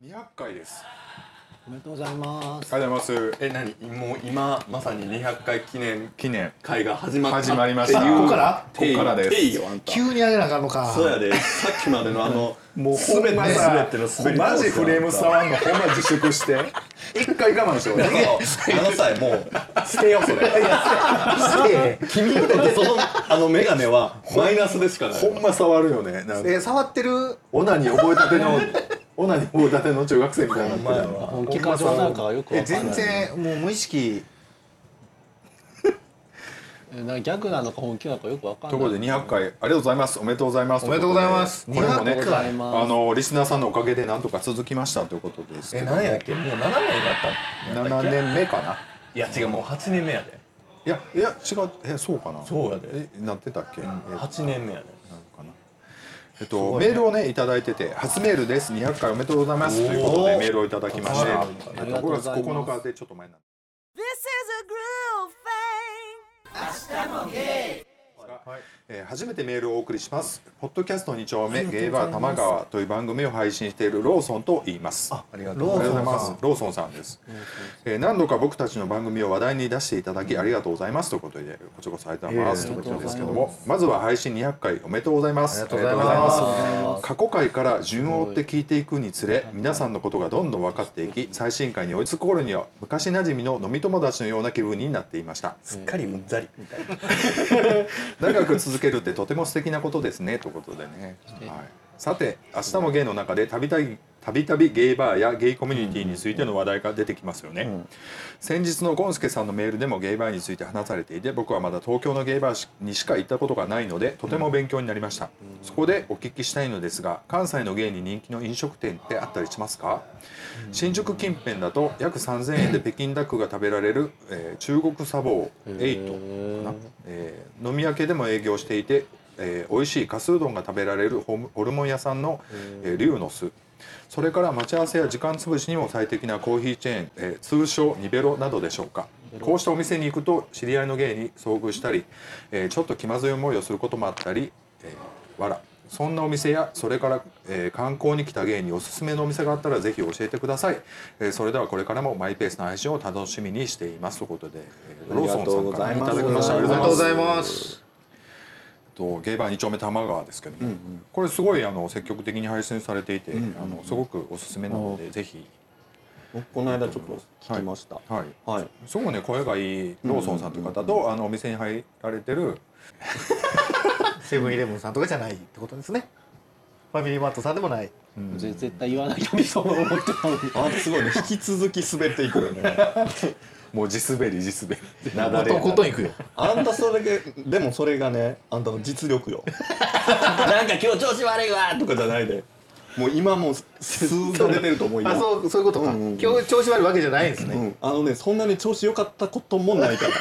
200回です。おめでとうございます。ありがとうございます。え何？もう今まさに200回記念記念。会が始まった始まりました。っていうここから？ここからです。定義よあんた。急に上げなあかんのか。そうやで。さっきまでのあのもうすべてほんまさすべての滑りマジフレーム触んのほんま自粛して一回我慢しようあのさもう捨てようそれ君にとってそのあの眼鏡はマイナスでしかないほんま触るよねなんかえ触ってるオナに覚えたてのオナに覚えたての中学生みたいになってる。ほんまやわ本気か冗談かがよくわえかんない。全然もう無意識。えなんか逆なのか本気なのかよくわかんない。とことで200回ありがとうございます。おめでとうございます。おめでとうございますこれもねあのリスナーさんのおかげでなんとか続きましたということですけえど何やっけ？もう7年だった7年目かな。いや違うもう8年目やで。いやいや違うえそうかな。そうやで。えなってたっけ、え8年目やでえっと、メールをねいただいてて初メールです。200回おめでとうございます。ということでメールをいただきまして。あえっとりがとう5月ございます。9日でちょっと前なんで This is groove thing. えー初めてメールをお送りします。ポッドキャスト2丁目ゲイバー玉川という番組を配信しているローソンと言います。ありがとうございます。ローソンさんです、えー何度か僕たちの番組を話題に出していただきありがとうございます。ということでこちらこそありがとうございます。ということですけどもまずは配信200回おめでとうございます。ありがとうございます。ありがとうございます過去回から順を追って聞いていくにつれ皆さんのことがどんどん分かっていき最新回に追いつく頃には昔なじみの飲み友達のような気分になっていました。すっかりうんざり。みたいな長く続けるってとても素敵なことですねということでね、はい、さて明日もゲイの中でたびたびたびたびゲイバーやゲイコミュニティについての話題が出てきますよね、先日のゴンスケさんのメールでもゲイバーについて話されていて僕はまだ東京のゲイバーにしか行ったことがないのでとても勉強になりました、そこでお聞きしたいのですが関西のゲイに人気の飲食店ってあったりしますか、新宿近辺だと約3000円で北京ダックが食べられる、えー中国茶房エイトかな、えー飲み明けでも営業していて、えー美味しいかすうどんが食べられるホルモン屋さんの、えー、リュウの巣それから待ち合わせや時間潰しにも最適なコーヒーチェーン、えー通称ニベロなどでしょうか。こうしたお店に行くと知り合いの芸に遭遇したり、えーちょっと気まずい思いをすることもあったり、えーわらそんなお店やそれから、えー観光に来た芸におすすめのお店があったらぜひ教えてください、えーそれではこれからもマイペースな配信を楽しみにしています。ということで、えーローソンさんからいただきました。ありがとうございす。ますとゲイバー2丁目玉川ですけども、これすごいあの積極的に配信されていて、あのすごくおすすめなのでぜひ。僕この間ちょっと聞きました。はい。はい。すごいね声がいいローソンさんという方と、あのお店に入られてる セブンイレブンさんとかじゃないってことですね。ファミリーマートさんでもない。ぜ絶対言わないようにそう思ってたのに。あすごいね。引き続き滑っていくよね もう地滑り地滑り。なだれとことんいくよ。あんたそれででもそれがねあんたの実力よ。なんか今日調子悪いわとかじゃないで。もう今もう数が出てると思うよ。あそうそういうことか、うんうん今日調子悪いわけじゃないんですね、うん、あのねそんなに調子良かったこともないから。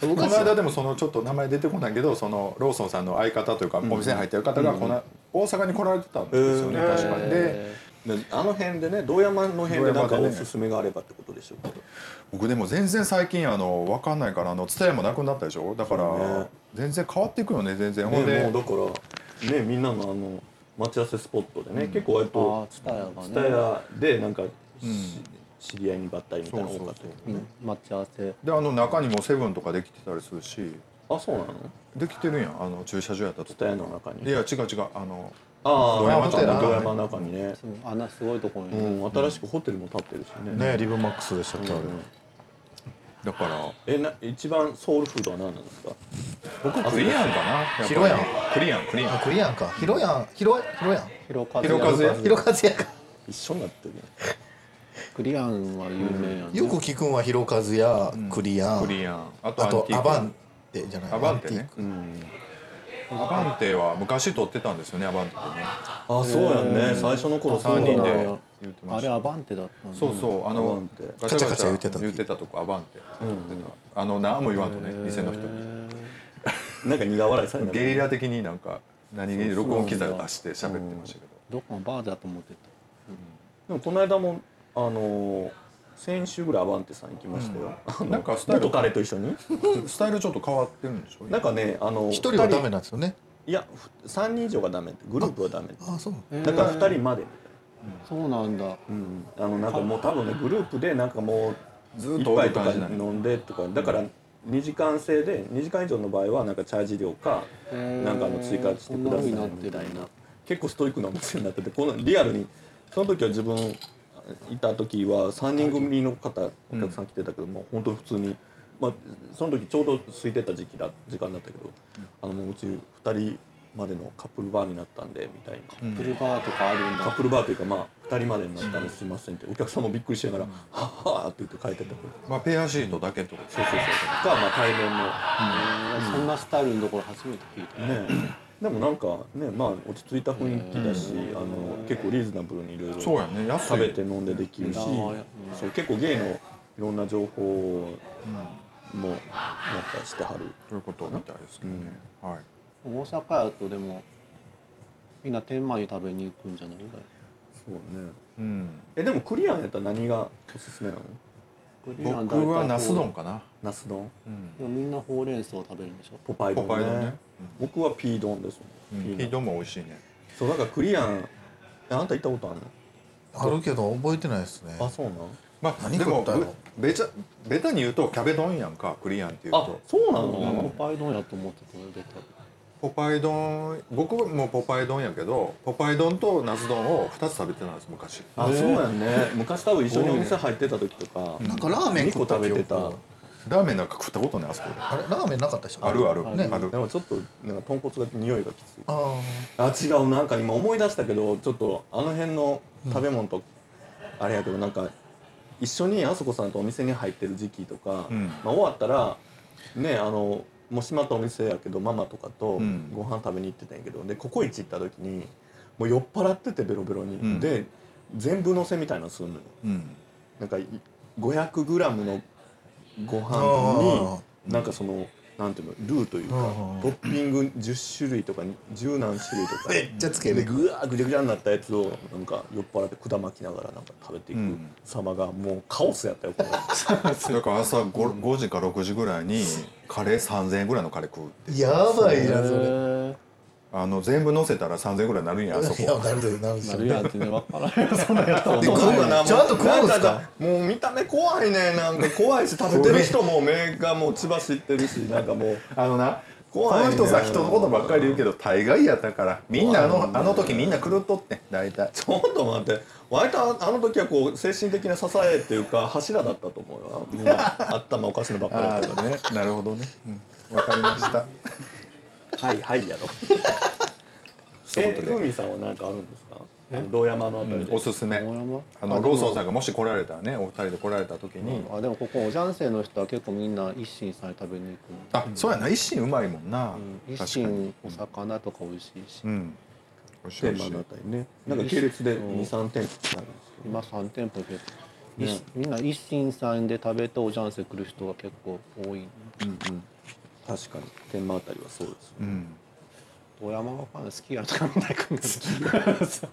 この間でもそのちょっと名前出てこないけどそのローソンさんの相方というかお店に入ってる方がこの大阪に来られてたんですよね、うん。確かに。でであの辺でね堂山の辺でなんかおすすめがあればってことでしょうけど。僕でも全然最近あの分かんないからあの蔦屋もなくなったでしょ？だから、全然変わっていくよね全然、ほんね、でもうだからねみんなのあの待ち合わせスポットでね、結構割あと。蔦屋でなんか、し知り合いにばったりみたいなの多かったようねん待ち合わせ。であの中にもセブンとかできてたりするし。あそうなの？できてるやん。あの駐車場やったと蔦屋の中に。いや違う違う。あのああ堂山ちゃんのの中にね、あんなすごいところに。ね。うん、新しくホテルも建ってるしね。ねリブマックスでしたっけ、あれ。だから。えな一番ソウルフードは何なんですか？僕クリアンかな。やっぱり白やんクリアンクリアン。あクリアンか。ヒロヤン。ヒロヒロヤン。ヒロカヒロカズヤ。ヒロカズヤか。一緒になってるねクリアンは有名やね。よく聞くんはヒロカズヤクリアン、クリアン。あとアバンテじゃない？アバンテね。うんアバンテは昔撮ってたんですよねアバンテってね。あそうやんね。最初の頃そう3人で言ってました。あれアバンテだったんだ。そうそうあアバのンテ。ガチャガチャ言ってた時。言ってたとこアバンテ。あの何も言わんとね店の人に。なんか苦笑いされた。ゲリラ的になんか何気に録音機材を出して喋ってましたけど。どこのバーだと思ってた。でもこの間もあのー先週ぐらいアバンテさん行きましたよ、なんかスタイル元彼と一緒に？スタイルちょっと変わってるんでしょ？なんかねあの一人はダメなんですよね。いや3人以上がダメ。ってグループはダメ。あそう。だから2人まで。みそうなんだ。うん、あのなんかもう多分ねグループでなんかもうずっとおる一杯とか飲んでとか。だから2時間制で2時間以上の場合はなんかチャージ料かなんかあの追加してくださいみたいな。結構ストイックなお店になっててこのリアルにその時は自分いた時は3人組の方お客さん来てたけども、本当に普通に、まあ、その時ちょうど空いてた時期だ時間だったけど、あのもううち2人までのカップルバーになったんでみたいな。プルバーとかあるんだ。カップルバーというかまあ2人までになったんですいませんってお客さんもびっくりしながら「はっはーって言って帰ってたまあペアシートだけってことそうそうそう。がまあ対面の。へーそんなスタイルのところ初めて聞いた。ねでもなんかねまあ落ち着いた雰囲気だしあの結構リーズナブルにいろいろそうやね安い。食べて飲んでできるしうん。そう結構ゲイのいろんな情報もなんかしてはる。ということみたいですけどね、はい。大阪やとでもみんな天満に食べに行くんじゃない？そうね。うん、えでもクリアンやったら何がおすすめなの？僕はナス丼かな、ナス丼？うん。でもみんなほうれん草食べるんでしょ？ポパイ丼ポパイ丼ねね僕はピー丼ですうん、ピー丼も美味しいね。そうだからクリアン。えあんた行ったことあるの？あるけど覚えてないですね。あそうなん？まあ何でも食ったの？べちゃベタに言うとキャベ丼やんかクリアンっていうあとそうなポのパイ丼やと思ってたよベタ。ポパイ丼僕もポパイ丼やけどポパイ丼とナス丼を2つ食べてたんです昔。あそうやんね。昔多分一緒にお店入ってた時とか。なんかラーメン2個食べてたラーメンなんか食ったことないあそこで。あれラーメンなかったでしょ？あるある。ね。ある。でもちょっとなんか豚骨が匂いがきつい。ああ違う。なんか今思い出したけどちょっとあの辺の食べ物と、あれやけどなんか一緒にあそこさんとお店に入ってる時期とか、うん。まあ、終わったらねあのもう閉まったお店やけどママとかとうん。ご飯食べに行ってたんやけどでココイチ行った時にもう酔っ払っててベロベロに、うん。で全部のせみたいなのするのよ。うん。なんかい 500g のごあ飯になんかそのなんていうのルーというかうんトッピング10種類とか10何種類とかめっちゃつける。でぐわーぐちゃぐちゃになったやつをなんか酔っ払って管巻きながらなんか食べていくうん。様がもうカオスやったよこれ。だから朝 5, 5時か6時ぐらいにカレー3000円ぐらいのカレー食うって。やばいなそれ。へあの全部乗せたら3000円ぐらいになるんや あそいやこなるでなるでーなるやんってね分からんよそんなんやったらで食うなちゃんと食うんですか？なんもう見た目怖いねなんか怖いし食べてる人も目がもう血走ってるし なんかもうあのな怖いね。この人さ人のことばっかり言うけど大概やったからみんなあのあの時みんな狂っとって大体。ちょっと待って。割とあの時はこう精神的な支えっていうか柱だったと思うよ。頭 おかしいのばっかりやったね。なるほどね。わ、かりましたはいはいやろ えふみさんは何かあるんですか？堂山のあたりで、おすすめ。あのローソンさんがもし来られたらねお二人で来られた時に、あでもここおじゃんせいの人は結構みんな一心さんに食べに行く。のあそうやな。一心うまいもんな、うん。一確かに。心お魚とか美味しいし。うん。美味しいしい。天満のあたりね。なんか系列で23店舗今3店舗で、ねいみんな一心さんで食べておじゃんせ来る人が結構多い。うんうん確かに。天満あたりはそうですうん。富山がファン好きやとかみんな来るの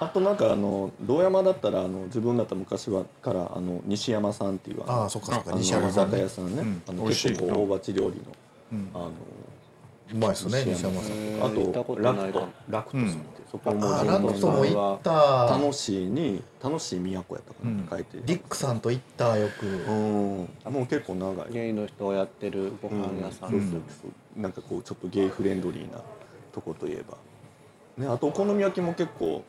あとなんかあの堂山だったらあの自分だったら昔はからあの西山さんっていうあのあそっかそっか。西山さんね。居酒屋さんね、うん。あの美味しい。結構大鉢料理の、うん。あのうまいですね西山さん。へあととラクト。ラクトスって、そこもあラクトも行った。楽しいに楽しい都やったかなって。書いて、リックさんと行ったよく。うん。あもう結構長い。ゲイの人がやってるご飯屋さん、そうそうそう。なんかこうちょっとゲイフレンドリーなとこといえば。ねあとお好み焼きも結構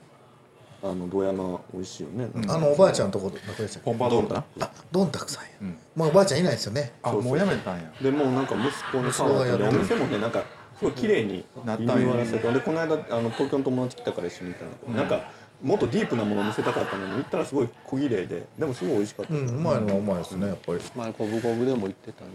あの堂山美味しいよね、あのおばあちゃんのとこどこでしたっけ？ポンパドールあどんたくさんや。うん。まあおばあちゃんいないですよね。あもうやめたんや。でもうなんか息子の顔でお店もねなんかすごい綺麗になったんや。リニューアルしててでこの間あの東京の友達来たから一緒に行ったんだけど、なんかもっとディープなものを見せたかったのに行ったらすごい小綺麗ででもすごい美味しかった、うんうまいのはうまいですねやっぱり。前コブコブでも行ってたね、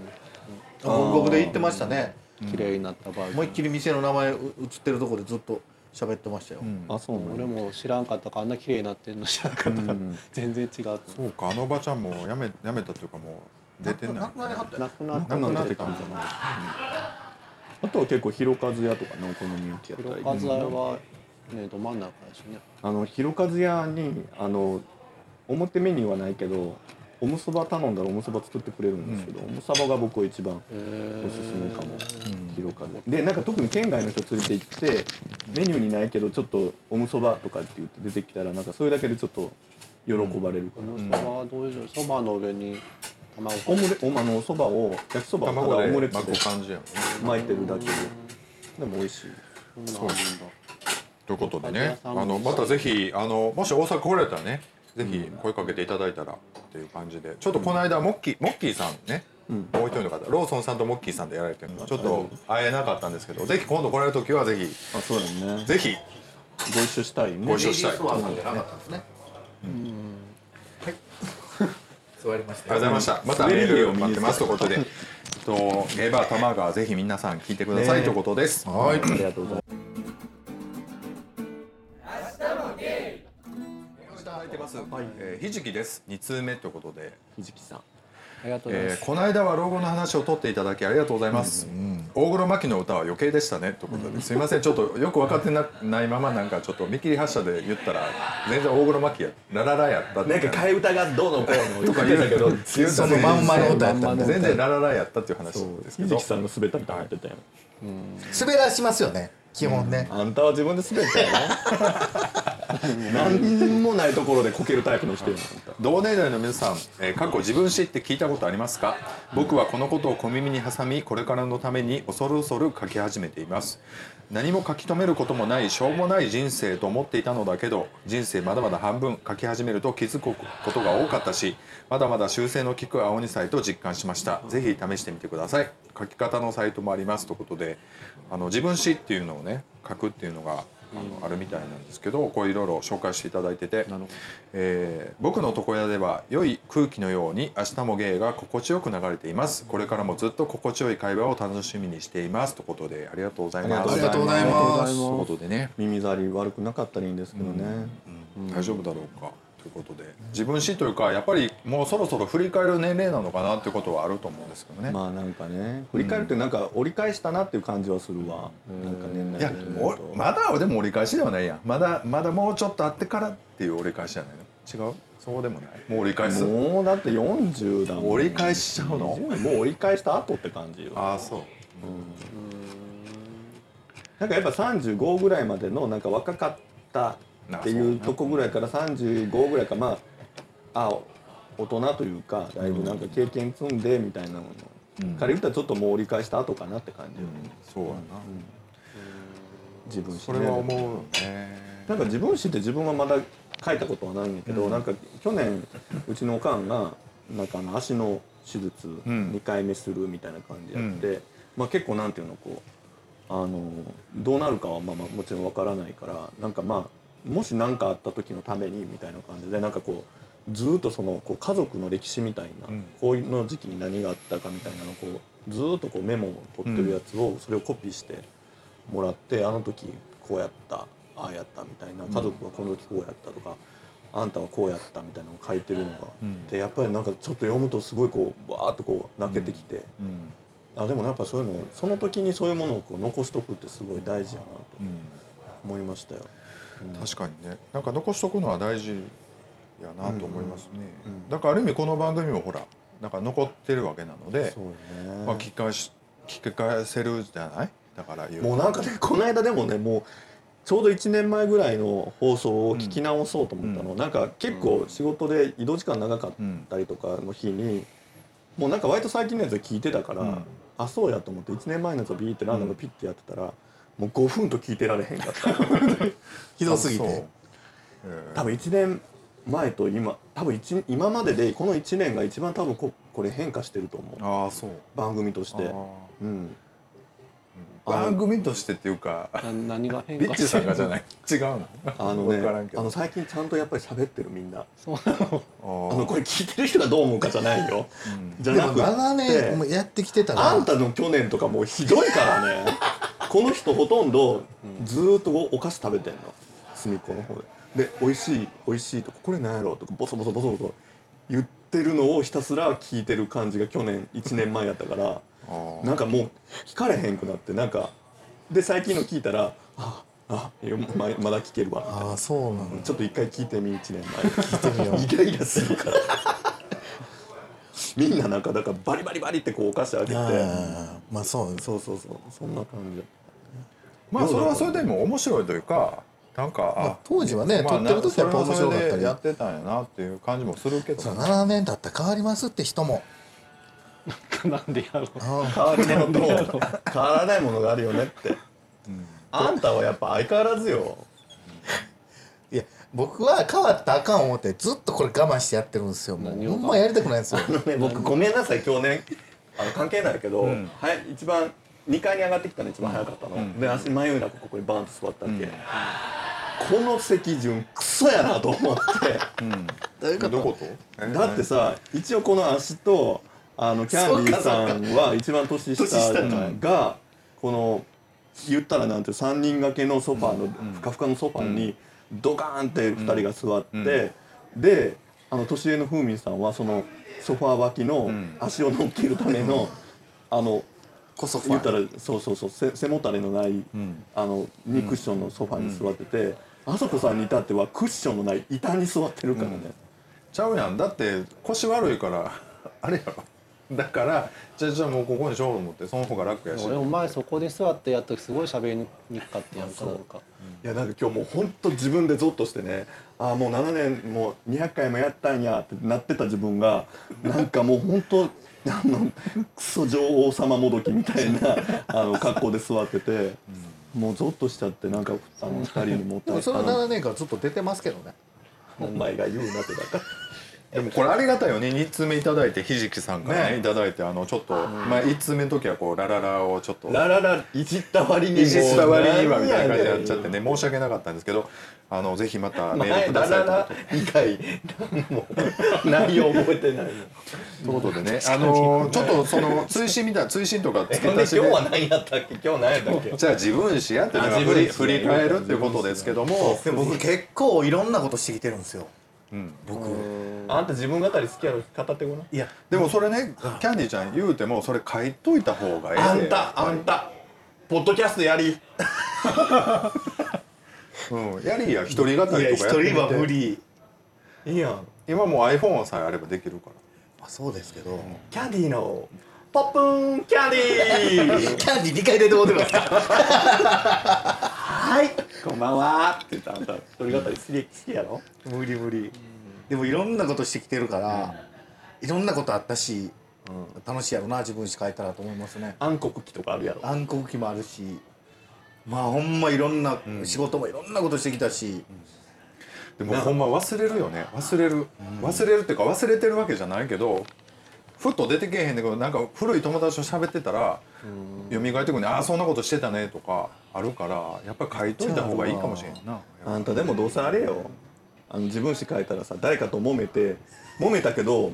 あ五国で行ってましたね。うん。綺麗になったバージョン。思いっきり店の名前う映ってるとこでずっと喋ってましたよ。うん。あそうなん俺も知らんかったからあんな綺麗になってんの知らんかった。から、うん。全然違う。とそうかあのおばちゃんもやめやめたというかもう出てない。なくなりはっなくなってなくなっててたんじゃないあとは結構ひろかず屋とかのお好み焼きやったり。広和はねど真ん中やしね。あのひろかず屋にあの表メニューはないけどおむそば頼んだらおむそば作ってくれるんですけど、おむそばが僕は一番おすすめかも、広かででなんか特に県外の人連れて行ってメニューにないけどちょっとおむそばとかって言って出てきたらなんかそれだけでちょっと喜ばれるかな、そばはどういう？そばの上に。卵オムレおあのそばを焼きそばをただオムレツで巻く感じやもんね巻いてるだけで。でも美味しい。そうなんだ。ということでね。あのまたぜひあのもし大阪来られたらねぜひ声かけていただいたらっていう感じで。ちょっとこの間モッキーモッキーさんね、もう一人の方ローソンさんとモッキーさんでやられてるの。ちょっと会えなかったんですけどぜひ今度来られる時はぜひあそうだね。ぜひ。ご一緒したいね。ご一緒したい。レディースワーさんじゃなかったん。ですねはい。座りましたありがとうございました。またメールを待ってますということで。えっとゲーバー玉川ぜひ皆さん聞いてくださいということです、はい。ありがとうございますえーひじきです。2通目ということで。ひじきさん。ありがとうございます、えーこの間は老後の話を取っていただきありがとうございます、大黒摩季の歌は余計でしたねということで。すいませんちょっとよく分かってなないままなんかちょっと見切り発車で言ったら全然大黒摩季やラララやったってなんか替え歌がどうのこうのとか言ってたけど そのまんまの歌やったんで全然ラララやったっていう話。です。けどひじきさんの滑ったみたいになってたよ。滑らしますよね基本ね。あんたは自分で滑ったよね 何もないところでこけるタイプの人や。んあんた同年代の皆さん、えー、過去自分史って聞いたことありますか？僕はこのことを小耳に挟みこれからのために恐る恐る書き始めています。何も書き留めることもないしょうもない人生と思っていたのだけど人生まだまだ半分書き始めると気づくことが多かったしまだまだ修正の効く青二歳と実感しました。ぜひ試してみてください。書き方のサイトもありますということであの自分史っていうのをね書くっていうのがあのあるみたいなんですけどこういろいろ紹介していただいてて、えー僕の床屋では良い空気のように明日も芸が心地よく流れています。これからもずっと心地よい会話を楽しみにしています。ということでありがとうございます。ありがとうございます。ということでね、耳障り悪くなかったらいいんですけどね、大丈夫だろうかということで自分史というかやっぱりもうそろそろ振り返る年齢なのかなっていうことはあると思うんですけどね、まあなんかね振り返るってなんか折り返したなっていう感じはするわ、なんか年いや代的に言おうとまだでも折り返しではないやん。まだまだもうちょっとあってからっていう折り返しじゃないの？違う？そうでもない？もう折り返す？もうだって40だもん。折り返しちゃうの？もう折り返した後って感じよ。ああそう。なんかやっぱ35ぐらいまでのなんか若かったっていうとこぐらいから35ぐらいかまああ大人というかだいぶなんか経験積んでみたいなの。から言ったらちょっともう折り返した後かなって感じよね、そうやな、自分史それは思うなんか自分史って自分はまだ書いたことはないんだけど、なんか去年うちのおかんがなんかあの足の手術ん。2回目するみたいな感じやって、まあ、結構なんていうのこうあのどうなるかはまあまあもちろんわからないからなんかまあもし何かあった時のためにみたいな感じでなんかこうずーっとそのこう家族の歴史みたいな、ん。こういうの時期に何があったかみたいなのをこうずーっとこうメモを取ってるやつをそれをコピーしてもらってあの時こうやったああやったみたいな家族はこの時こうやったとか、あんたはこうやったみたいなのを書いてるのが、でやっぱりなんかちょっと読むとすごいこうバーッとこう泣けてきて、あでもやっぱそういうのその時にそういうものをこう残しとくってすごい大事やなと思いましたよ。確かにね。なんか残しとくのは大事やなと思いますね、だからある意味この番組もほらなんか残ってるわけなのでね。まあ、聞き返し聞き返せるじゃない？だからもうなんかねこの間でもねもうちょうど1年前ぐらいの放送を聞き直そうと思ったの、なんか結構仕事で移動時間長かったりとかの日に、もうなんか割と最近のやつ聞いてたから、ん。あそうやと思って1年前のやつをビーってランダムピッてやってたら、もう5分と聞いてられへんかった。ひどすぎて。多分1年前と今多分一今まででこの1年が一番多分ここれ変化してると思う。ああそう。番組として。あうん。ー番組としてっていうかな何が変化ビッチさんがじゃない。違うの？あのねあの最近ちゃんとやっぱり喋ってるみんな。そう。なのあのこれ聞いてる人がどう思うかじゃないよ、じゃでもなく長年もうてやってきてたらあんたの去年とかもうひどいからねこの人ほとんどずーっとお菓子食べてんの。隅っこの方で。で美味しい美味しいとかこれなんやろとかボソボソボソボソ言ってるのをひたすら聞いてる感じが去年1年前やったから なんかもう聞かれへんくなってなんかで最近の聞いたらああままだ聞けるわみたいな。そうなのちょっと一回聞いてみ1年前。聞いてみよう。イライラするから。みんななんかだからバリバリバリってこうお菓子あげて。まあそうそうそうそう。そんな感じまあそれはそれでも面白いというかなんか、まあ当時はねまあ撮ってる時はやっぱ面白かったり。やってたんやなっていう感じもするけどね7年経ったら変わりますって人も。なんでやろう。あ変わるものと変わらないものがあるよねって、あんたはやっぱ相変わらずよ。いや僕は変わったらあかん思ってずっとこれ我慢してやってるんですよ。もうほんまやりたくないんですよ。あのね僕ごめんなさい今日ね。あの関係ないけど、ん。はい一番2階に上がってきたの一番早かったの、で足迷いなくここにバーンと座ったっけ、この席順クソやなと思って。どういうこと？どこと？だってさ一応この足とあのキャンディーさんは一番年下がこの言ったらなんて3人掛けのソファーのふかふかのソファーにドカーンって2人が座ってであの年上のふーみんさんはそのソファー脇の足を乗っけるためのあのこそフ言ったァらそうそうそう。背背もたれのないあの2クッションのソファーに座っててあそこさんに至ってはクッションのない板に座ってるからね。ちゃうやん。だって腰悪いから あれやろ。だからじゃあじゃあもうここにしようと思ってその方が楽やし。俺お前そこで座ってやった時すごい喋りにくかったやんかなんか。いやなんか今日もう本当自分でゾッとしてね。ああもう7年もう200回もやったんやってなってた自分がなんかもう本当あのクソ女王様もどきみたいな あの格好で座ってて、もうゾッとしちゃってなんかあの2人にもったいその7年間ずっと出てますけどね。お前が言うなってだから。でもこれありがたいよね。2通目いただいてひじきさんからねね。いただいてあのちょっと、まあ、1通目の時はこうラララをちょっと。ラララいじった割にいじった割にはみたいな感じでやっ何ちゃってね申し訳なかったんですけどあのぜひまたメール前くださいと。ラララ以外何も内容覚えてないということでねあのちょっとその追伸みたいな追伸とか付けで足しで。今日は何やったっけ？今日何やったっけ？じゃあ自分史やってだからあ自分史振り振り返るっていうことですけども。僕結構いろんなことしてきてるんですよ僕。あんた自分語り好きやろ語ってごらん。いやでもそれねキャンディーちゃん言うてもそれ書いといた方がええ。あんでたあんた。ポッドキャストやり。うん、やりや一人語りとかやってみて。理。いいやん。今もう iPhone さえあればできるから。あそうですけど。キャンディーの。ポップンキャンディー。キャンディー2回出てもってますかはい。こんばんは。って言ったらあんた一人語り好き好きやろ？無理無理。でもいろんなことしてきてるからいろんなことあったし楽しいやろな自分史書いたらと思いますね。暗黒期とかあるやろ。暗黒期もあるしまあほんまいろんな仕事もいろんなことしてきたし。でもほんま忘れるよね。忘れる、忘れるっていうか忘れてるわけじゃないけどふっと出てけえへんねんけどなんか古い友達と喋ってたら蘇ってくるねああそんなことしてたねとかあるからやっぱり書いといた方がいいかもしれんな。あんたでもどうせあれよ。あの自分史書いたらさ誰かと揉めて揉めたけど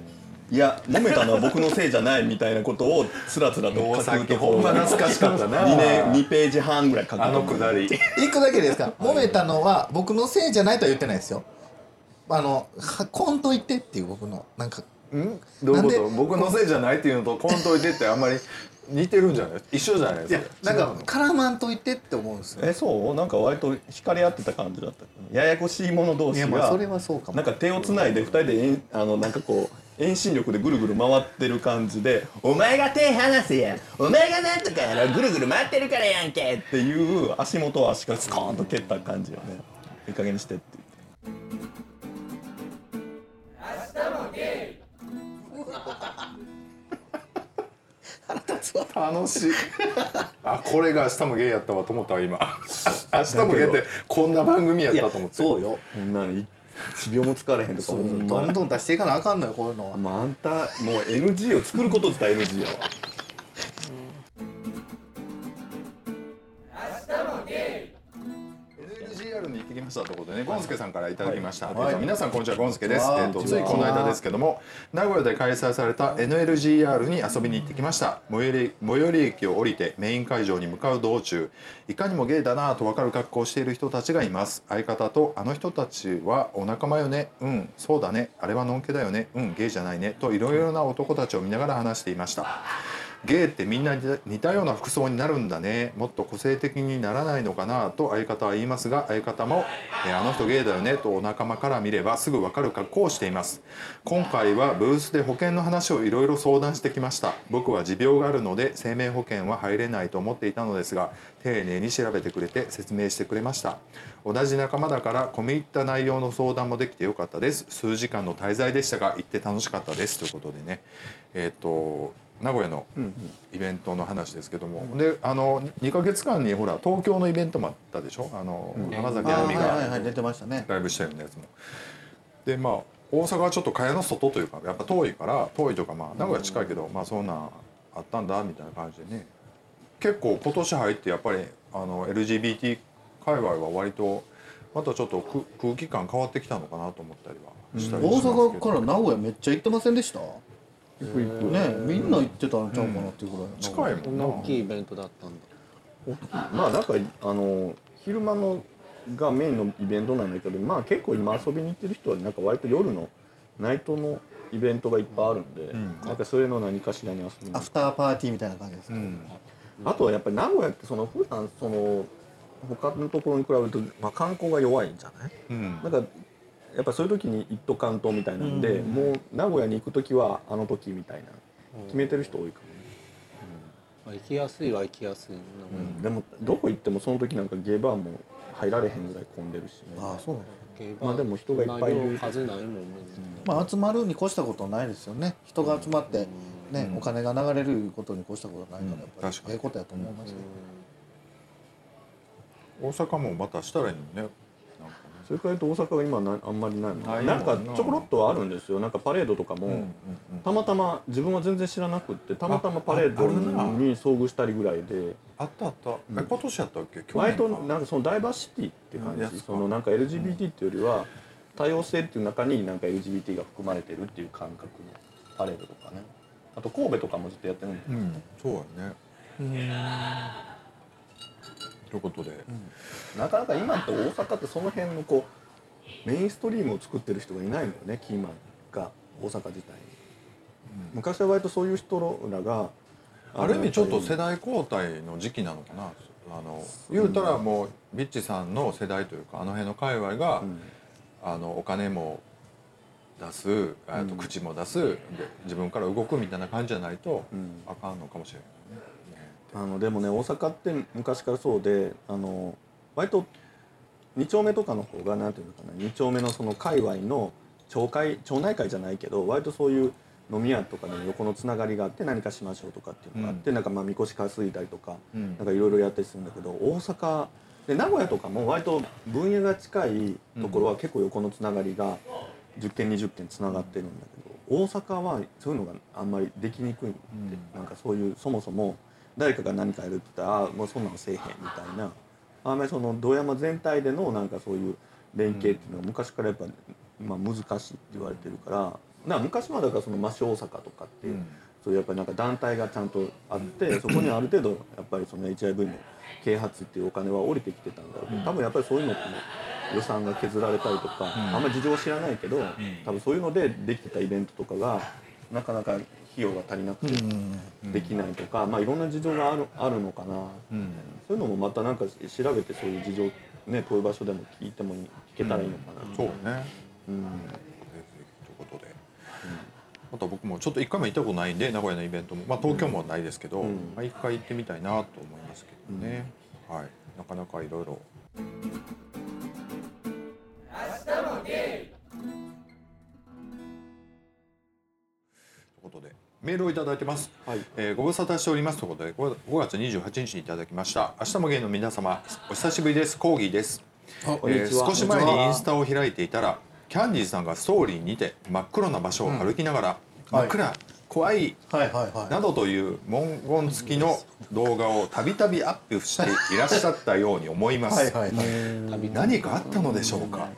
いや揉めたのは僕のせいじゃないみたいなことをつらつらと書くとほんま懐かしかったな。2年2ページ半ぐらい書くあのくだり。一個だけですか？揉めたのは僕のせいじゃないとは言ってないですよ。あのはコント言ってっていう僕のなんかん？どういうこなと僕のせいじゃないっていうのとコントいてってあんまり 似てるんじゃない？一緒じゃないいやですか？なんか絡まんといてって思うんですよ。えそう？なんか割と惹かれ合ってた感じだった。ややこしい者同い士がやまあそれはそうかも。なんか手をつないで二人であのなんかこう遠心力でぐるぐる回ってる感じで「お前が手離せやお前がなんとかやろ。ぐるぐる回ってるからやんけ」っていう足元を足からスコーンと蹴った感じよね。いい加減にしてって言って楽しい。あこれが明日もゲイやったわと思ったわ今。明日もゲイってこんな番組やったと思って。そうよ。こんなの1秒も使われへんとかどんどん出していかなあかんのよこういうのは。まああんたもう NG を作ること自体 NG やわしたということでね、ゴンスケさんからいただきました。はいえっと皆さんこんにちは、ゴンスケです。はいえっとついこの間ですけども、名古屋で開催された NLGR に遊びに行ってきました。最寄り最寄り駅を降りてメイン会場に向かう道中、いかにもゲイだなぁと分かる格好をしている人たちがいます。相方とあの人たちはお仲間よね、うん、そうだね、あれはのんけだよね、うん、ゲイじゃないねといろいろな男たちを見ながら話していました。ゲイってみんな似たような服装になるんだね。もっと個性的にならないのかなと相方は言いますが相方も「えーあの人ゲイだよね」とお仲間から見ればすぐ分かる格好をしています。今回はブースで保険の話をいろいろ相談してきました。僕は持病があるので生命保険は入れないと思っていたのですが丁寧に調べてくれて説明してくれました。同じ仲間だから込み入った内容の相談もできてよかったです。数時間の滞在でしたが行って楽しかったです。ということでね。えっ、と名古屋のイベントの話ですけども、であの2か月間にほら東京のイベントもあったでしょ？あの、浜崎あゆみあはいはい出てましたね。ライブしたようなやつも。でまあ大阪はちょっと蚊帳の外というかやっぱ遠いから遠いとかまあ名古屋近いけど、まあそんなんあったんだみたいな感じでね。結構今年入ってやっぱりあの LGBT 界隈は割とまたちょっとく空気感変わってきたのかなと思ったりはしたりし大阪から名古屋めっちゃ行ってませんでした？行く行くねみんな行ってたんちゃうかなっていうぐらい近いこもんな。大きいイベントだったんだ。まあなんかあの昼間のがメインのイベントなんだけどまあ結構今遊びに行ってる人はなんか割と夜のナイトのイベントがいっぱいあるんで、なんかそれの何かしらに遊びにアフターパーティーみたいな感じですか、うん。あとはやっぱり名古屋ってその普段その他のところに比べると、まあ、観光が弱いんじゃない？うん。なんかやっぱそういう時に一斗関東みたいなんで、もう名古屋に行く時はあの時みたいな。決めてる人多いかもね、まあ行きやすいは行きやすいな、でもどこ行ってもその時なんかゲーバーも入られへんぐらい混んでるしね。ああそうなんまあでも人がいっぱいいるな数ないもんね、まあ集まるに越したことはないですよね。人が集まってね、お金が流れることに越したことはないからやっぱり、ええことやと思いますよ、大阪もまたしたらいいのねそれから言うと大阪は今なあんまりないもんな。んかちょころっとはあるんですよ。なんかパレードとかも、うんうんたまたま自分は全然知らなくってたまたまパレードに遭遇したりぐらいで。あったあった、え今年やったっけ？去割となんかそのダイバーシティって感じ、そのなんか LGBT っていうよりは多様性っていう中になんか LGBT が含まれてるっていう感覚のパレードとかね。あと神戸とかもずっとやってるんでうんそうやねということで、なかなか今って大阪ってその辺のこうメインストリームを作ってる人がいないのよねキーマンが大阪自体に、昔は割とそういう人らがある意味ちょっと世代代交代の時期なのかな。あの言うたらもうビッチさんの世代というかあの辺の界隈が、あのお金も出すあと口も出す、で自分から動くみたいな感じじゃないと、ん。あかんのかもしれないね。あのでもね大阪って昔からそうであの割と2丁目とかの方がなんていうのかな2丁目のその界隈の町会町内会じゃないけど割とそういう飲み屋とかの横のつながりがあって何かしましょうとかっていうのがあって、なんかまあみこし担いだりとか、うん。なんかいろいろやったりするんだけど大阪で名古屋とかも割と分野が近いところは結構横のつながりが10件20件つながってるんだけど大阪はそういうのがあんまりできにくいん。で、なんかそういうそもそも誰かが何かやるって言ったらもうそんなのせえへんみたいな。あんまりその堂山全体でのなんかそういう連携っていうのは昔からやっぱ、まあ、難しいって言われてるから。だ昔はだからそのマシ大阪とかってそういうやっぱりなんか団体がちゃんとあってそこにはある程度やっぱりその HIV の啓発っていうお金は降りてきてたんだろうけど多分やっぱりそういうのって予算が削られたりとか、あんまり事情知らないけど、多分そういうのでできてたイベントとかがなかなか費用が足りなくてできないとか、まあいろんな事情があるあるのかな、うん。そういうのもまたなんか調べてそういう事情ねこういう場所でも聞いても聞けたらいいのかな、そうね。うん。ということで、また僕もちょっと一回も行ったことないんで名古屋のイベントも、まあ、東京もないですけど、うん。まあ、一回行ってみたいなと思いますけどね、はい、なかなかいろいろ。とメールをいただいてます、はい。えーご無沙汰しておりますということで 5, 5月28日にいただきました。明日も芸の皆様お久しぶりです。コーギーです。えー少し前にインスタを開いていたらキャンディーさんがストーリーにて真っ黒な場所を歩きながら、真っ暗、怖いはいはいはい。などという文言付きの動画をたびたびアップしていらっしゃったように思います、はいはいはい。何かあったのでしょうか？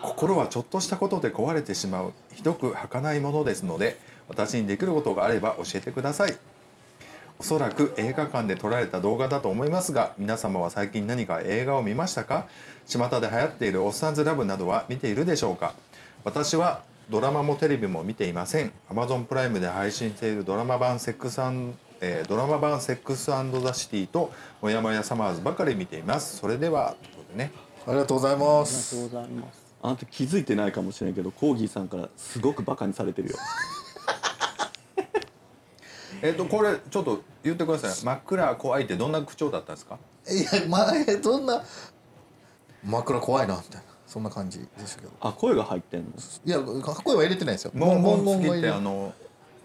心はちょっとしたことで壊れてしまう。ひどく儚いものですので私にできることがあれば教えてください。おそらく映画館で撮られた動画だと思いますが皆様は最近何か映画を見ましたか？巷で流行っている「おっさんずラブ」などは見ているでしょうか？私はドラマもテレビも見ていません。Amazon プライムで配信しているドラマ版セックスえードラマ版「セックスザ・シティ」と「もやもやサマーズ」ばかり見ています。それではということでね。ありがとうございまありがとうすございます。あなた気づいてないかもしれないけどコーギーさんからすごくバカにされてるよえっ、とこれちょっと言ってください。真っ暗怖いってどんな口調だったんですか？いや前どんな真っ暗怖いなみたいなそんな感じでしたけど。あ声が入ってんの？いやかっこいいは入れてないですよ。文言文付きってあの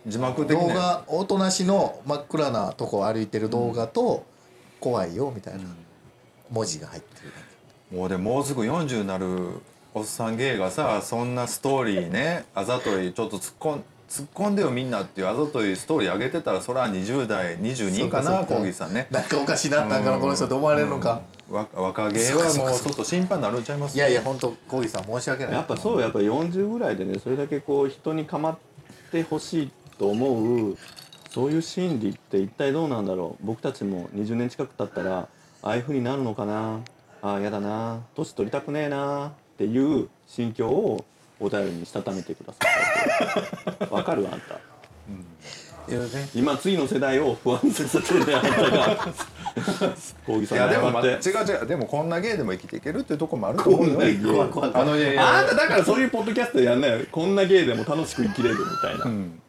字幕的動な画おとなしの真っ暗なとこ歩いてる動画と、怖いよみたいな。文字が入ってるもうでももうすぐ40になるおっさん芸がさそんなストーリーねあざといちょっと突っ込ん突っ込んでよみんなっていうあざといストーリー上げてたらそら20代22かなコーギーさんね。なんかおかしなったんかなこの人って思われるのか、わ若芸はもうちょっと心配になるんちゃいます？いやいや本当コーギーさん申し訳ない。やっぱそうやっぱ40ぐらいでねそれだけこう人に構ってほしいと思うそういう心理って一体どうなんだろう。僕たちも20年近く経ったらああいう風になるのかな？ああやだな。年取りたくねえな。っていう心境をお便りにしたためてください。わかるあんた。いやね。今次の世代を不安させてるねあんたが。さんいやでも、ま、違う違う。でもこんな芸でも生きていけるっていうところもあると思うよこんな芸。怖い怖い怖いあのいやいやあんただからそういうポッドキャストやんないよ。こんな芸でも楽しく生きれるみたいな、ん。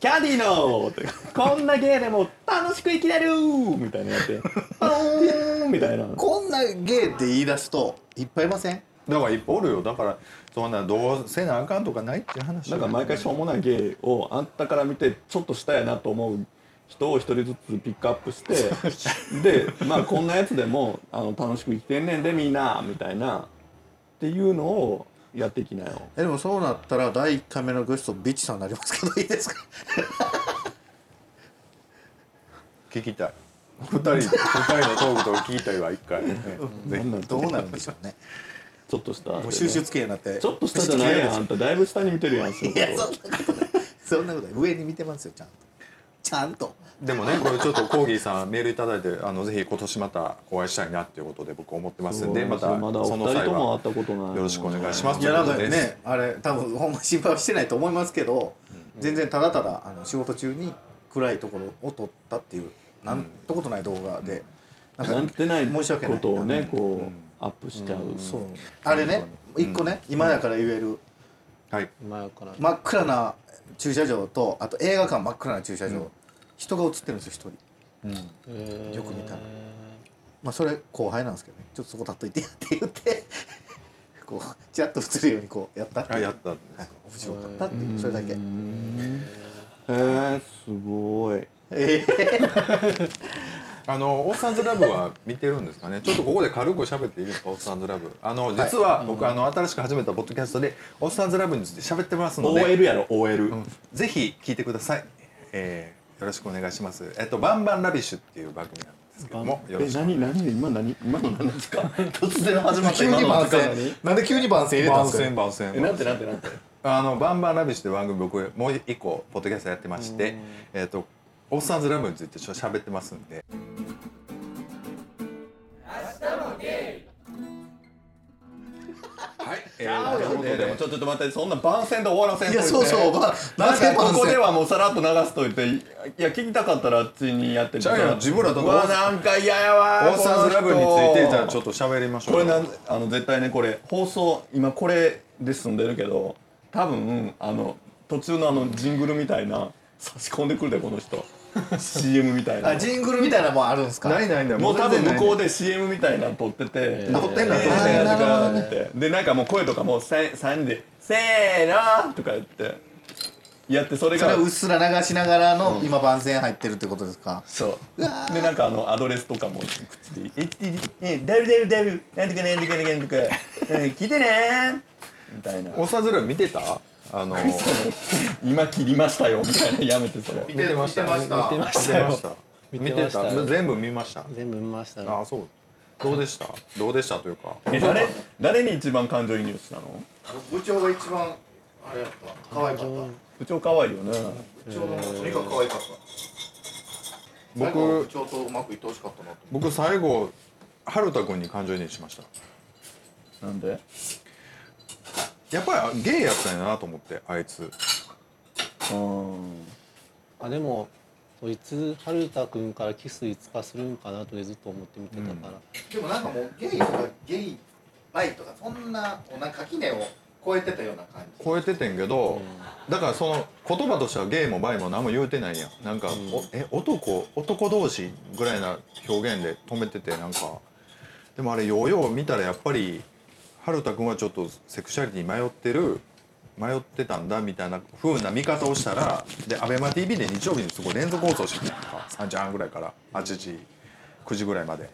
キャディのこんな芸でも楽しく生きれるみたいなやってパーンみたいな。こんなゲイって言い出すといっぱいいません？だからいっぱいおるよ。だからそんなどうせなあかんとかないっていう話なんか毎回しょうもない芸をあんたから見てちょっと下やなと思う人を一人ずつピックアップして でまあこんなやつでもあの楽しく生きてんねんでみんなみたいなっていうのをやっていきなよ。えでもそうなったら第1回目のゲストビッチさんになりますけどいいですか？聞きたい。二人二人のトークとか聞きたいわ一回、ねどうなるんでしょうねちょっと下でねもう収集つけになって。ちょっと下じゃないやん あんた。だいぶ下に見てるやん仕いや事。そんなことない。そんなことない。上に見てますよちゃんと。ちゃんと。でもねこれちょっとコーギーさんメールいただいて あのぜひ今年またお会いしたいなっていうことで僕思ってますんでまたまだおその際よろしくお願いします。いやなんかねあれ多分ほんま心配はしてないと思いますけど、全然ただただあの仕事中に暗いところを撮ったっていうなんとことない動画で、なん。かなんてない申し訳ないことをねこうアップしちゃう。そう。あれね一個ね、今やから言える。はい。前から。真っ暗な駐車場とあと映画館真っ暗な駐車場、人が映ってるんですよ一人。えー。よく見たら。まあそれ後輩なんですけどね。ちょっとそこ立っといてやって言って。こうチラッと映るようにこうやったっていう。あやったんです。はい。面白かったっていう。それだけ。へえすごい。ええあの「オッサンズラブ」は見てるんですかね？ちょっとここで軽く喋っていいですか「オッサンズラブ」あの実は僕、あの新しく始めたポッドキャストで「オッサンズラブ」について喋ってますので。OL やろ？OL、うん。ぜひ聞いてください、えーよろしくお願いします。えっと「バンバンラビッシュ」っていう番組なんですけどもよろえしく何何今何今の何ですか？突然始まった。急に今の番宣。なんで急に番宣入れたん番ですか？宣番宣。えなんてなんてなんて。あのバンバンラビッシュって番組僕もう一個ポッドキャストやってましてえっと「オッサンズラブ」についてちょっと喋ってますんで。はい、えー、ということででもちょっと待ってそんな番宣で終わらせんといて。いやそうそう。ばなんかここでははもうさらっと流すといて。いや聞きたかったらあっちにやっててちゃうやん自分ら。とうわなんか嫌やわオッサンズラブについてじゃあちょっとと喋りましょうこれなんあの絶対ねこれ放送今これで済んでるけど多分あの途中のあのジングルみたいな差し込んでくるでこの人 CM みたいな。あジングルみたいなのもあるんですか？ないないない。もう多分向こうでで CM みたいなの撮ってて。撮ってんのえー撮ってんのとかってでなんかもう声とかも3人で「せーの!」とか言ってやってそれがそれをうっすら流しながらの今番宣入ってるってことですか？そう。でなんかあのアドレスとかもくっつけて「ええダルダルダルなんとかなんとかなんとかうん来てね!」みたいな。オッサンズラブ見てた？あの今切りましたよみたいなやめてそれ。見てました。見てました。見てましたよ。見見てたてました。よ全部見ました。全部見ましたよあそう。どうでした？どうでしたというか。え誰誰に一番感情移入したの？部長が一番あれやった。可愛かった。部長可愛いよね。部長のとにかく可愛かった？最後部僕長とうまくいってほしかったなと。僕最後春田君に感情移入しました。なんで？やっぱりゲイやったんやなと思ってあいつ。うん。あでもそういつ春田君からキスいつかするんかなとずっと思って見てたから、でもなんかもうゲイとかゲイバイとかそんななんか垣根を超えてたような感じ。超えててんけど、だからその言葉としてはゲイもバイも何も言うてないやん。なんか、ん。おえ男男同士ぐらいな表現で止めててなんか。でもあれようよう見たらやっぱり春田君はちょっとセクシャリティ迷ってる迷ってたんだみたいな風な見方をしたらで ABEMATV で日曜日にすごい連続放送してたか3時半ぐらいから8時9時ぐらいまで。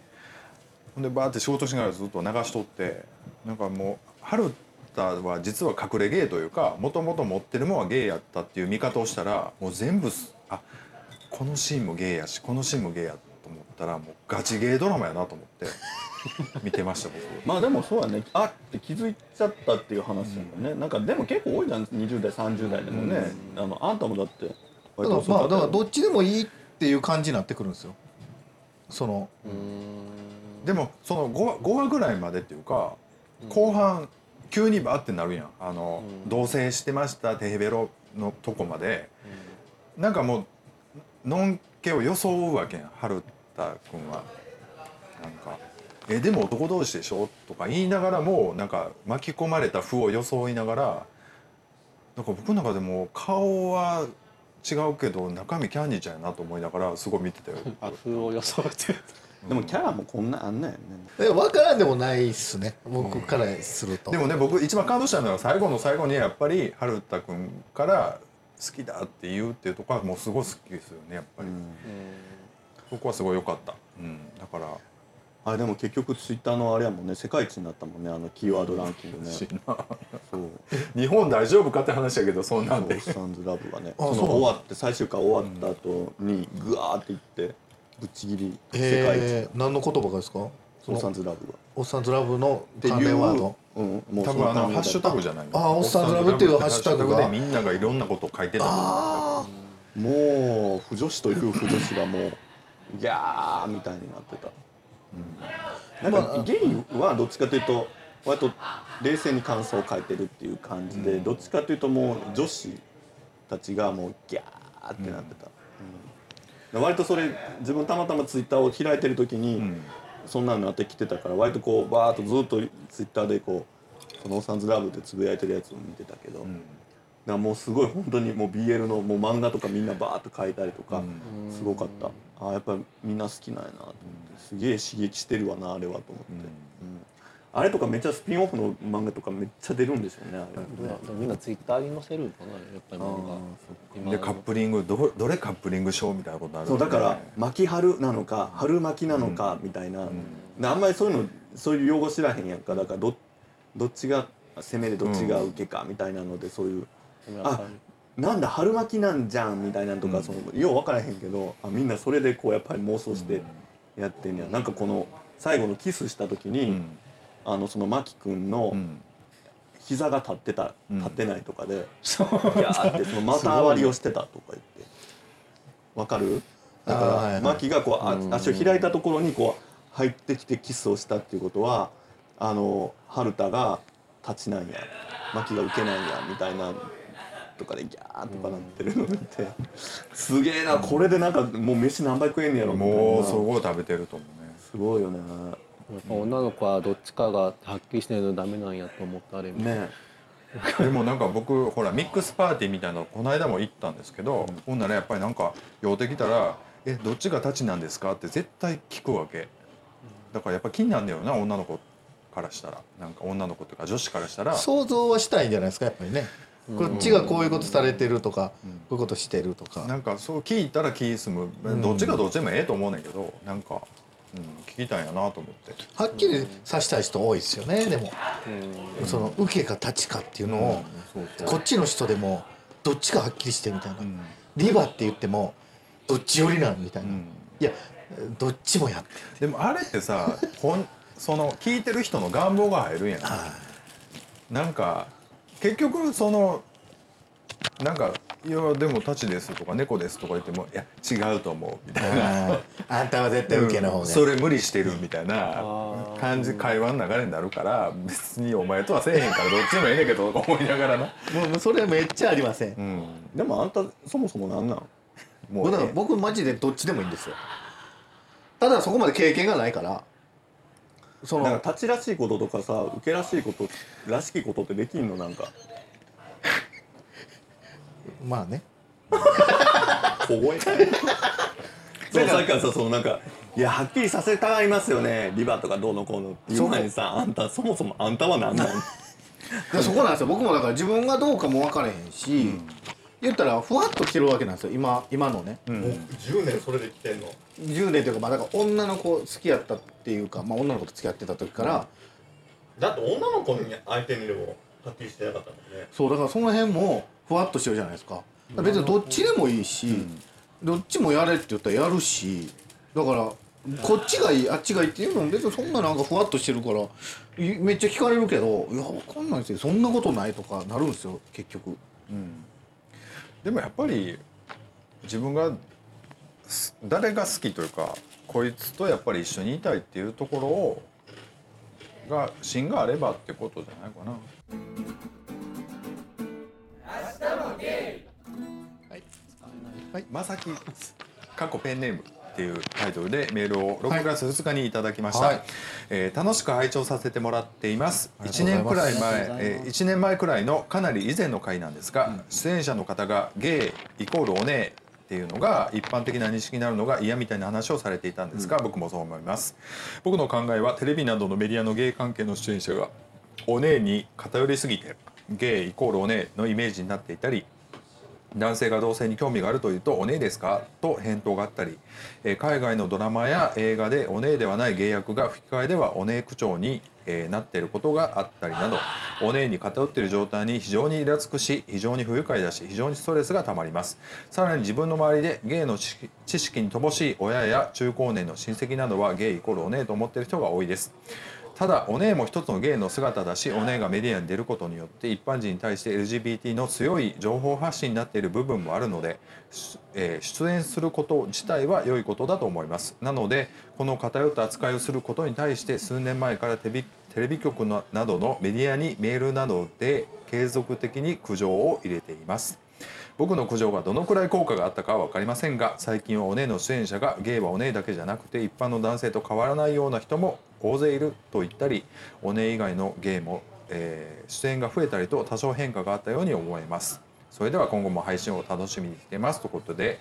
ほんでバーって仕事しながらずっと流しとってなんかもう春田は実は隠れゲイというかもともと持ってるもんはゲイやったっていう見方をしたらもう全部すあこのシーンもゲイやしこのシーンもゲイやと思ったらもうガチゲイドラマやなと思って。見てました僕。まあでもそうやね。あって気づいちゃったっていう話だよね、なんかでも結構多いじゃん。20代30代でもね、あのあんたもだってだ割からまあだからどっっちでもいいっていう感じになってくるんですよ。そのうーん。でもその 5, 話5話ぐらいまでっていうか、後半急にバーってなるやん。あの、うん。同棲してましたテヘベロのとこまで。なんかもうのんけを装うわけやん。春田君は。なんか「えでも男同士でしょ?」とか言いながらもなんか巻き込まれた負を装いながらなんか僕の中でも顔は違うけど中身キャンディーちゃんやなと思いながらすごい見てたよ。あ風を装ってでもキャラもこんなあんなんやねえ分からんでもないっすね。僕からすると、でもね僕一番感動したのは最後の最後にやっぱり春田君から好きだって言うっていうところはもうすごい好きですよねやっぱり、そこはすごい良かった、うん、だからあれでも結局ツイッターのあれやもんね世界一になったもんねあのキーワードランキングね。そう。日本大丈夫かって話やけどそんなんで。オーサンズラブがねあその終わって最終回終わった後にグワーっていってぶっちぎり世界一。えー、何の言葉がですか？オーサンズラブが。おっさんずラブの関連ワード？うん、もう多分あのそハッシュタグじゃないあおっさんずラブっていうハッシュタグが。でみんながいろんなことを書いてたあもう不女子という不女子がもうギャーみたいになってた、なんかゲイはどっちかというと割と冷静に感想を書いてるっていう感じで、どっちかというともう女子たちがもうギャーってなってた、うん。割とそれ自分たまたまツイッターを開いてる時に、ん。そんなのあってきてたから割とこうバーッとずっとツイッターでこう「そのオーサンズラブ」でつぶやいてるやつを見てたけど、だからもうすごい本当にもう BL のもう漫画とかみんなバーッと書いたりとか、すごかったあーやっぱりみんな好きなんやなと思って。すげえ刺激してるわなあれはと思って、うん。あれとかめっちゃスピンオフの漫画とかめっちゃ出るんでしょうねあれ、でもみんなツイッターに載せるんかなやっぱり漫画。今でカップリングどどれカップリング賞みたいなことになるんでそうだから巻き春なのか春巻きなのかみたいな、であんまりそういうのそういう用語知らへんやんか。だからどどっちが攻めでどっちが受けかみたいなのでそういう、あなんだ春巻きなんじゃんみたいなのとか、そのよう分からへんけどあみんなそれでこうやっぱり妄想してやってんねや、なんかこの最後のキスした時に、うん。あのその真木君のうん。膝が立ってたうん。立ってないとかで、ギャーってその股割りをしてたとか言って。わかる？だから真木がこうあ足を開いたところにこう入ってきてキスをしたっていうことはあの春田が立ちなんや。真木が受けないんやみたいなとかでギャーとかなってるの見てすげえなこれでなんかもう飯何杯食えんねやろみたいな。もうすごい食べてると思うね。すごいよね。女の子はどっちかがはっきりしてないとダメなんやと思ったあれね。でもなんか僕ほらミックスパーティーみたいなのこの間も行ったんですけど、ほんならやっぱりなんか酔うてきたら「えどっちが立ちなんですか?」って絶対聞くわけ。だからやっぱ気になんだよな女の子からしたら。なんか女の子というか女子からしたら。想像はしたいんじゃないですかやっぱりねこっちがこういうことされてるとか、こういうことしてるとか。なんかそう聞いたら気済む、どっちがどっちでもええと思うねんけどなんか、うん、聞きたいんやなと思って。はっきりさしたい人多いですよねでも、その受けか立ちかっていうのを、こっちの人でもどっちかはっきりしてみたいな、リバって言ってもどっち寄りなんみたいな、ん。いやどっちもやってでもあれってさほんその聞いてる人の願望が入るん。やんなんか結局そのなんか「いやでもタチです」とか「猫です」とか言っても「いや違うと思う」みたいな。あんたは絶対受けの方が、それ無理してるみたいなー。感じ会話の流れになるから別にお前とはせえへんからどっちでもええねんけどとか思いながらな、もうそれめっちゃありません、うん、でもあんたそもそもなんなん？もう。だから僕マジでどっちでもいいんですよ。ただそこまで経験がないからそのなんか立ちらしいこととかさ受けらしいことらしきことってできんの？なんか。まあね。小声 そうさっきからさそのなんかいやはっきりさせたがりますよね。リバとかどうのこうのっていう前にさ。あんたそもそもあんたは何なん？でそこなんですよ。僕もだから自分がどうかも分からへんし、言ったらふわっと来てるわけなんですよ。今今のね、10年それで来てんの？10年というかまあだから女の子好きやったっていうか、まあ、女の子と付き合ってた時から、だって女の子に相手にでもはっきりしてなかったもんね。そうだからその辺もふわっとしてるじゃないですか。別にどっちでもいいし、どっちもやれって言ったらやるしだからこっちがいいあっちがいいっていうのも別にそんななんかふわっとしてるからいめっちゃ聞かれるけどいやわかんないですよ。そんなことないとかなるんですよ結局。でもやっぱり自分がす誰が好きというかこいつとやっぱり一緒にいたいっていうところをが芯があればってことじゃないかな。はい、まさき過去ペンネームっていうタイトルでメールを6月2日にいただきました、はい。えー楽しく拝聴させてもらっています。1ありがとうございます。年くらい前えーます1年前くらいのかなり以前の回なんですが、出演者の方がゲイイコールお姉っていうのが一般的な認識になるのが嫌みたいな話をされていたんですが、僕もそう思います。僕の考えはテレビなどのメディアのゲイ関係の出演者がお姉に偏りすぎてゲイイコールお姉のイメージになっていたり男性が同性に興味があるというと「お姉ですか?」と返答があったり、海外のドラマや映画でお姉ではない芸役が吹き替えではお姉口調に、なっていることがあったりなどお姉に偏っている状態に非常にイラつくし非常に不愉快だし非常にストレスがたまりますさらに自分の周りでゲイの知識に乏しい親や中高年の親戚などはゲイイコールお姉と思っている人が多いですただお姉も一つの芸の姿だしお姉がメディアに出ることによって一般人に対して LGBT の強い情報発信になっている部分もあるので、えー出演すること自体は良いことだと思います。なのでこの偏った扱いをすることに対して数年前からテレビテレビ局のなどのメディアにメールなどで継続的に苦情を入れています。僕の苦情がどのくらい効果があったかは分かりませんが最近はお姉の出演者がゲイはお姉だけじゃなくて一般の男性と変わらないような人も大勢いると言ったりお姉以外のゲイも、えー出演が増えたりと多少変化があったように思います。それでは今後も配信を楽しみにしていますということで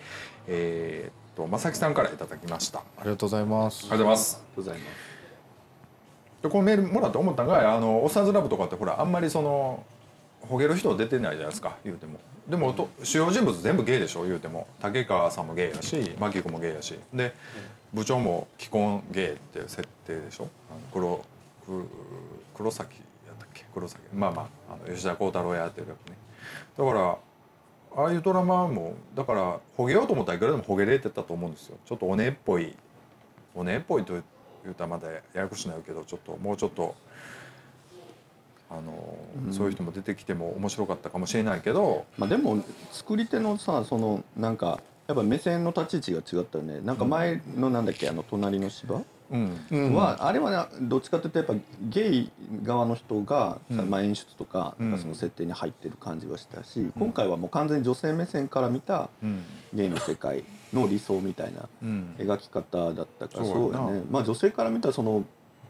えーっと正木さんからいただきました。あありがとうございます。りがとうございます。ございます。でこのメールもらって思ったのがあの「おっさんずラブ」とかってほらあんまりそのほげる人出てないじゃないですか言うてもでもと主要人物全部ゲイでしょ言うても。竹川さんもゲイやし牧君もゲイやし。で部長も既婚ゲイっていう設定でしょ。黒く黒崎やったっけ？黒崎。まあまああの吉田鋼太郎やってるやつね。だからああいうドラマもだからほげようと思ったらいくらでもほげれてたと思うんですよ。ちょっとおねっぽいおねっぽいと言うたらまだややこしいなるけどちょっともうちょっとあの、そういう人も出てきても面白かったかもしれないけど。まあでも作り手のさそのなんかやっぱ目線の立ち位置が違ったよね。なんか前のなんだっけあの隣の芝？うん。うん。は、あれはねどっちかというとやっぱゲイ側の人が、うん。まあ、演出とか,、うん。その設定に入ってる感じはしたし、今回はもう完全に女性目線から見たうん。ゲイの世界の理想みたいなうん。描き方だったからそうやね。まあ女性から見たその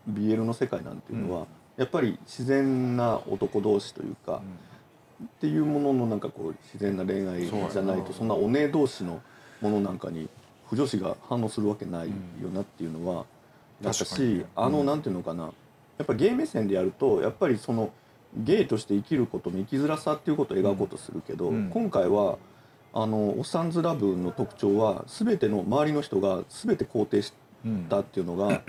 BL の世界なんていうのは、やっぱり自然な男同士というか、っていうもののなんかこう自然な恋愛じゃなないとそんなお姉同士のものなんかに不女子が反応するわけないよなっていうのはだったしあのなんていうのかな。やっぱゲイ目線でやるとやっぱりそのゲイとして生きることの生きづらさっていうことを描こうとするけど、うん。今回はあの「おっさんずラブ」の特徴は全ての周りの人が全て肯定しうんたっていうのが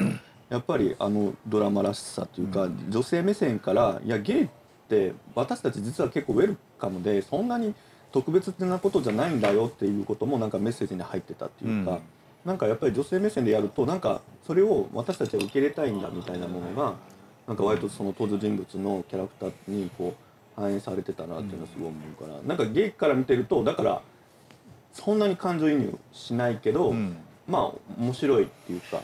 やっぱりあのドラマらしさというか、女性目線からいやゲイって私たち実は結構ウェルカムでそんなに特別なことじゃないんだよっていうこともなんかメッセージに入ってたっていうか、うん。なんかやっぱり女性目線でやるとなんかそれを私たちは受け入れたいんだみたいなものがなんか割とその登場人物のキャラクターにこう反映されてたなっていうのはすごい思うから、なんかゲイから見てるとだからそんなに感情移入しないけど、うん。まあ面白いっていうか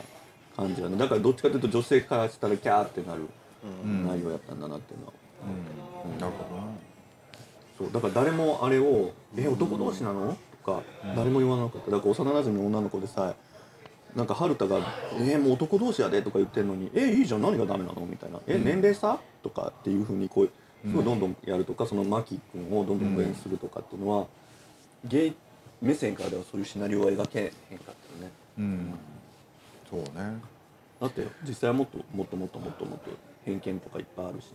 感じはね。だからどっちかというと女性からしたらキャーってなるうん。内容やったんだなっていうのは、うん。なるほど。なそう。だから誰もあれを「え男同士なの?」ととか誰も言わなかった。だから幼馴染の女の子でさえなんか春田が「えー、もう男同士やで」とか言ってんのに「えいいじゃん。何がダメなの?」みたいな「え年齢差?」とかっていうふうにこうすごいどんどんやるとかそのマキ君をどんどん応援するとかっていうのはゲイ目線からではそういうシナリオは描けへんかったよね。うんそうね。だって実際はもっともっともっともっともっと偏見とかいっぱいあるしね。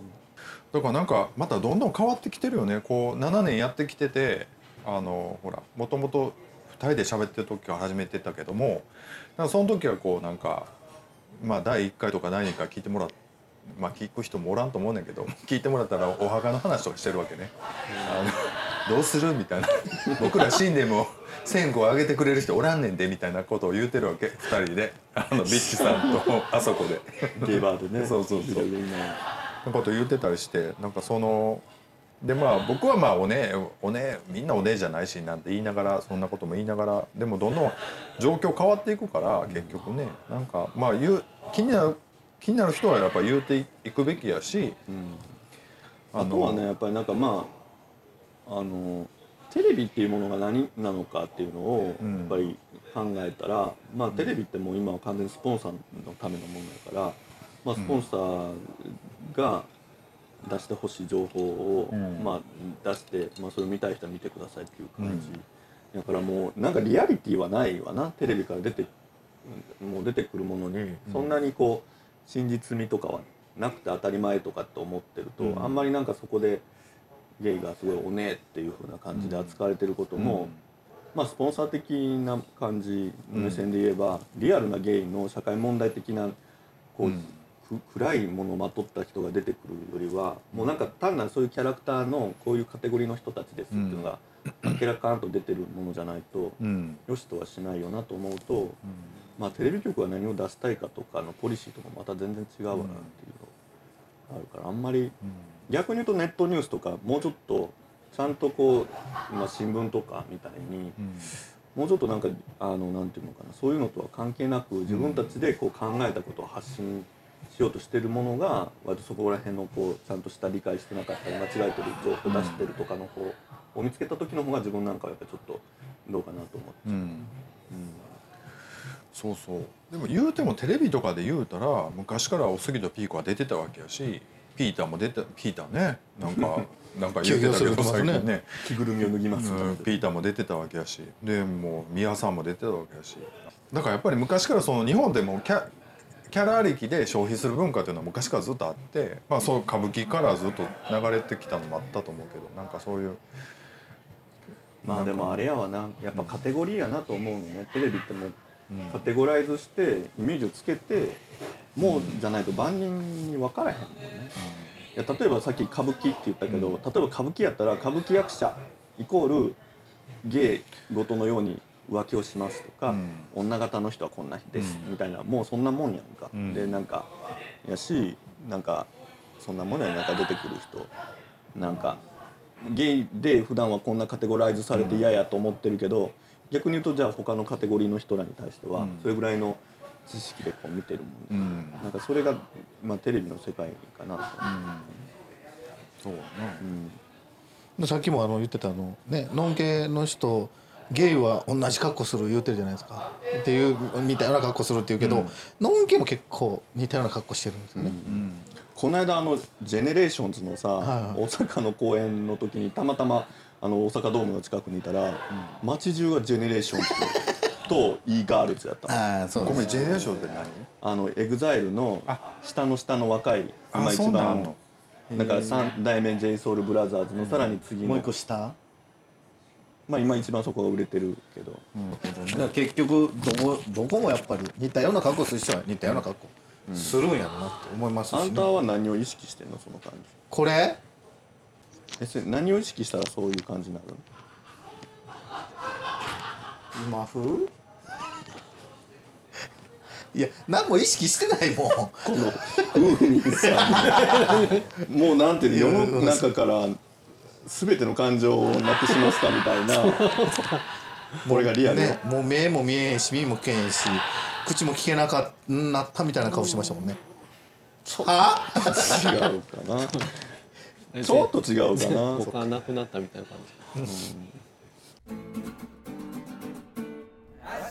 だからなんかまたどんどん変わってきてるよね。こう7年やってきててあのほらもともと2人で喋ってる時から始めてたけどもなんかその時はこうなんかまあ第1回とか第2回聞いてもらっまあ聞く人もおらんと思うねんけど 聞いてもらったらお墓の話とかしてるわけね。あのどうする？みたいな。僕ら死んでも線香あげてくれる人おらんねんでみたいなことを言うてるわけ。2人で。あのビッチさんとあそこで。ゲイバーでね。そうそうそう。いろいろ今のこと言ってたりしてなんかそのでまあ僕はまあおねおねみんなおねじゃないしなんて言いながらそんなことも言いながらでもどんどん状況変わっていくから結局ね。なんかまあ言う気になる気になる人はやっぱ言うていくべきやしあとはねやっぱりなんかまああのテレビっていうものが何なのかっていうのをうん。やっぱり考えたら、まあテレビってもう今は完全にスポンサーのためのものだから、まあ、スポンサーが出してほしい情報を、うん。まあ、出して、まあ、それを見たい人は見てくださいっていう感じ、だからもうなんかリアリティはないわな。テレビから出てもう出てくるものにそんなにこう真実味とかはなくて当たり前とかって思ってると、うん。あんまりなんかそこでゲイがすごいおねえっていう風な感じで扱われてることも、まあスポンサー的な感じの目線で言えば、リアルなゲイの社会問題的なこう、暗いものをまとった人が出てくるよりはもうなんか単なるそういうキャラクターのこういうカテゴリーの人たちですっていうのが明らかんと出てるものじゃないとうん。よしとはしないよなと思うと、まあテレビ局が何を出したいかとかのポリシーとかまた全然違うわなっていうのがあるからあんまり逆に言うとネットニュースとかもうちょっとちゃんとこう、まあ、新聞とかみたいにもうちょっとなんかあのなんていうのかなそういうのとは関係なく自分たちでこう考えたことを発信しようとしてるものが割とそこら辺のこうちゃんとした理解してなかったり間違えてる情報出してるとかの方を見つけた時の方が自分なんかはやっぱりちょっとどうかなと思って。うん。そうそう。でも言うてもテレビとかで言うたら昔からおすぎとピーコは出てたわけやしピーターも出てピーターね。なんか なんか言うてたけど最近ね。着ぐるみを脱ぎますうんピーターも出てたわけやし。でもう宮さんも出てたわけやし。だからやっぱり昔からその日本でもキャキャラありきで消費する文化っていうのは昔からずっとあって、まあ、そう歌舞伎からずっと流れてきたのもあったと思うけどなんかそういうまあでもあれやわな。やっぱカテゴリーやなと思うのね。テレビってもうカテゴライズしてイメージをつけてもうじゃないと万人に分からへんもんね、いや例えばさっき歌舞伎って言ったけど、例えば歌舞伎やったら歌舞伎役者イコール芸事のように浮気をしますとか、うん。女型の人はこんな人です、うん。みたいなもうそんなもんやんか、うん。でなんかやしなんかそんなものやなんか出てくる人。なんかゲイで普段はこんなカテゴライズされて嫌やと思ってるけど、逆に言うとじゃあ他のカテゴリーの人らに対してはうん。それぐらいの知識でこう見てるもん、うん。なんかそれが、まあ、テレビの世界かなと、そうやな。うん。でさっきもあの言ってたあのねノンケの人ゲイは同じ格好する言うてるじゃないですか。っていう似たような格好するって言うけど、うん。ノンケも結構似たような格好してるんですよね、うん。この間あの GENERATIONS のさ、はいはい。大阪の公演の時にたまたまあの大阪ドームの近くにいたら、街中がジェネレーションズと e ガールズやったの。ああそうごめんジェネレーションって何？あの EXILE の下の下の若いあ今一番の。だから三代目 j s o u l b r o t h e r s のさらに次の、もう一個下？まあ今一番そこが売れてるけど、だから結局どこどこもやっぱり似たような格好する人は似たような格好。するんやろなって思いますし、ね。あんたは何を意識してんのその感じ。これ？えそれ何を意識したらそういう感じになるの？今風？いや何も意識してないもん。このウーミンさんもうなんていうの世の中から全ての感情をなくしますかみたいな これがリアルよ。ねもう目も見えへんし耳も聞けへんし口も聞けなかなったみたいな顔してましたもんね。は？違うかな。ちょっと違うかな。他なくなったみたいな感じ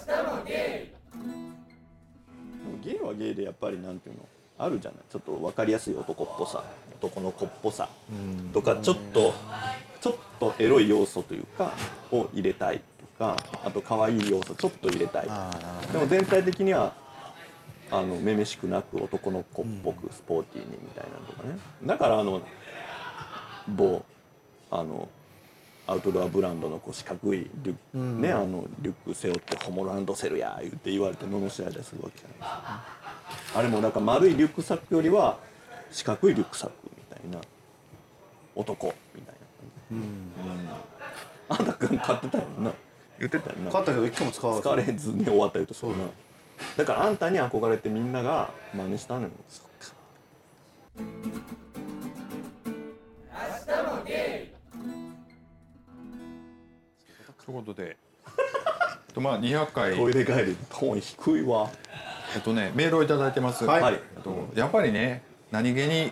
明もゲイゲイはゲイでやっぱりなんていうのあるじゃない。ちょっと分かりやすい男っぽさ男の子っぽさとかちょっとちょっとエロい要素というかを入れたいとかあと可愛い要素ちょっと入れたい。でも全体的にはあのめめしくなく男の子っぽくスポーティーにみたいなのとかね。だからあの某あのアウトドアブランドのこう四角いリュック、ねあのリュック背負って「ホモランドセルや」言って言われて罵られたりするわけじゃないですかあれもなんか丸いリュックサックよりは四角いリュックサックみたいな男みたいな。感じ、うん、あんたくん買ってたよな。言ってたよな。買ったけど一回も使わ使われずに終わったりとそう。なだからあんたに憧れてみんなが真似したのよということで、とまあ200回。トイレ帰りトーン低いわ。えっとねメールをいただいてます。はい。えっとやっぱりね何気にやっ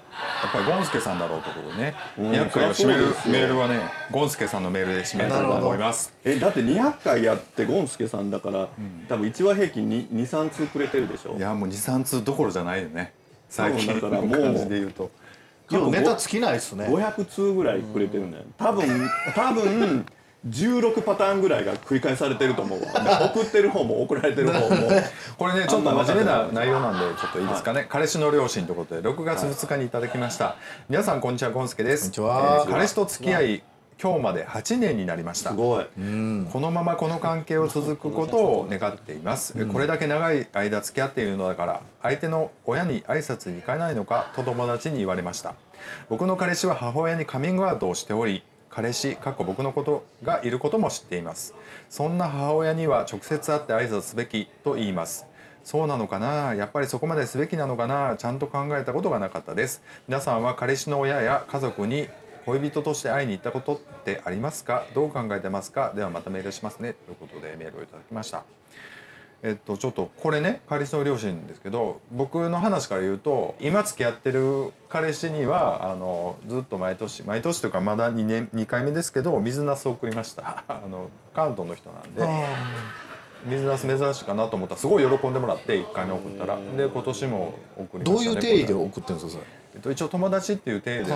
ぱりゴンスケさんだろうということでね、うん200回を締めるそりゃそうですよ。メールはねゴンスケさんのメールで締めたいと思います。えだって200回やってゴンスケさんだから、多分1話平均23通くれてるでしょ？いやもう23通どころじゃないよね。最近。そうだからもうの感じで言うと。でもネタ尽きないですね。500通ぐらいくれてるんだよ。多分多分16パターンぐらいが繰り返されてると思うわ。送ってる方も送られてる方も。これねちょっと真面目な内容なんでちょっといいですかね、彼氏の両親ということで6月2日にいただきました、皆さんこんにちはゴンスケです。こんにちは。えー彼氏と付き合い今日まで8年になりました。すごい。このままこの関係を続くことを願っています、これだけ長い間付き合っているのだから相手の親に挨拶に行かないのかと友達に言われました。僕の彼氏は母親にカミングアウトをしており彼氏かっこ僕のことがいることも知っています。そんな母親には直接会って挨拶すべきと言います。そうなのかな？やっぱりそこまですべきなのかな？ちゃんと考えたことがなかったです。皆さんは彼氏の親や家族に恋人として会いに行ったことってありますか？どう考えてますか？ではまたメールしますね。ということでメールをいただきました。えっとちょっとこれね彼氏の両親ですけど僕の話から言うと今付き合ってる彼氏にはあのずっと毎年毎年というかまだ2年2回目ですけど水なすを送りました。あの関東の人なんで水なす珍しいかなと思ったらすごい喜んでもらって1回目送ったら。で今年も送りましたね。どういう定義で送ってるんですかそれ？えっと、一応友達っていう体ですね、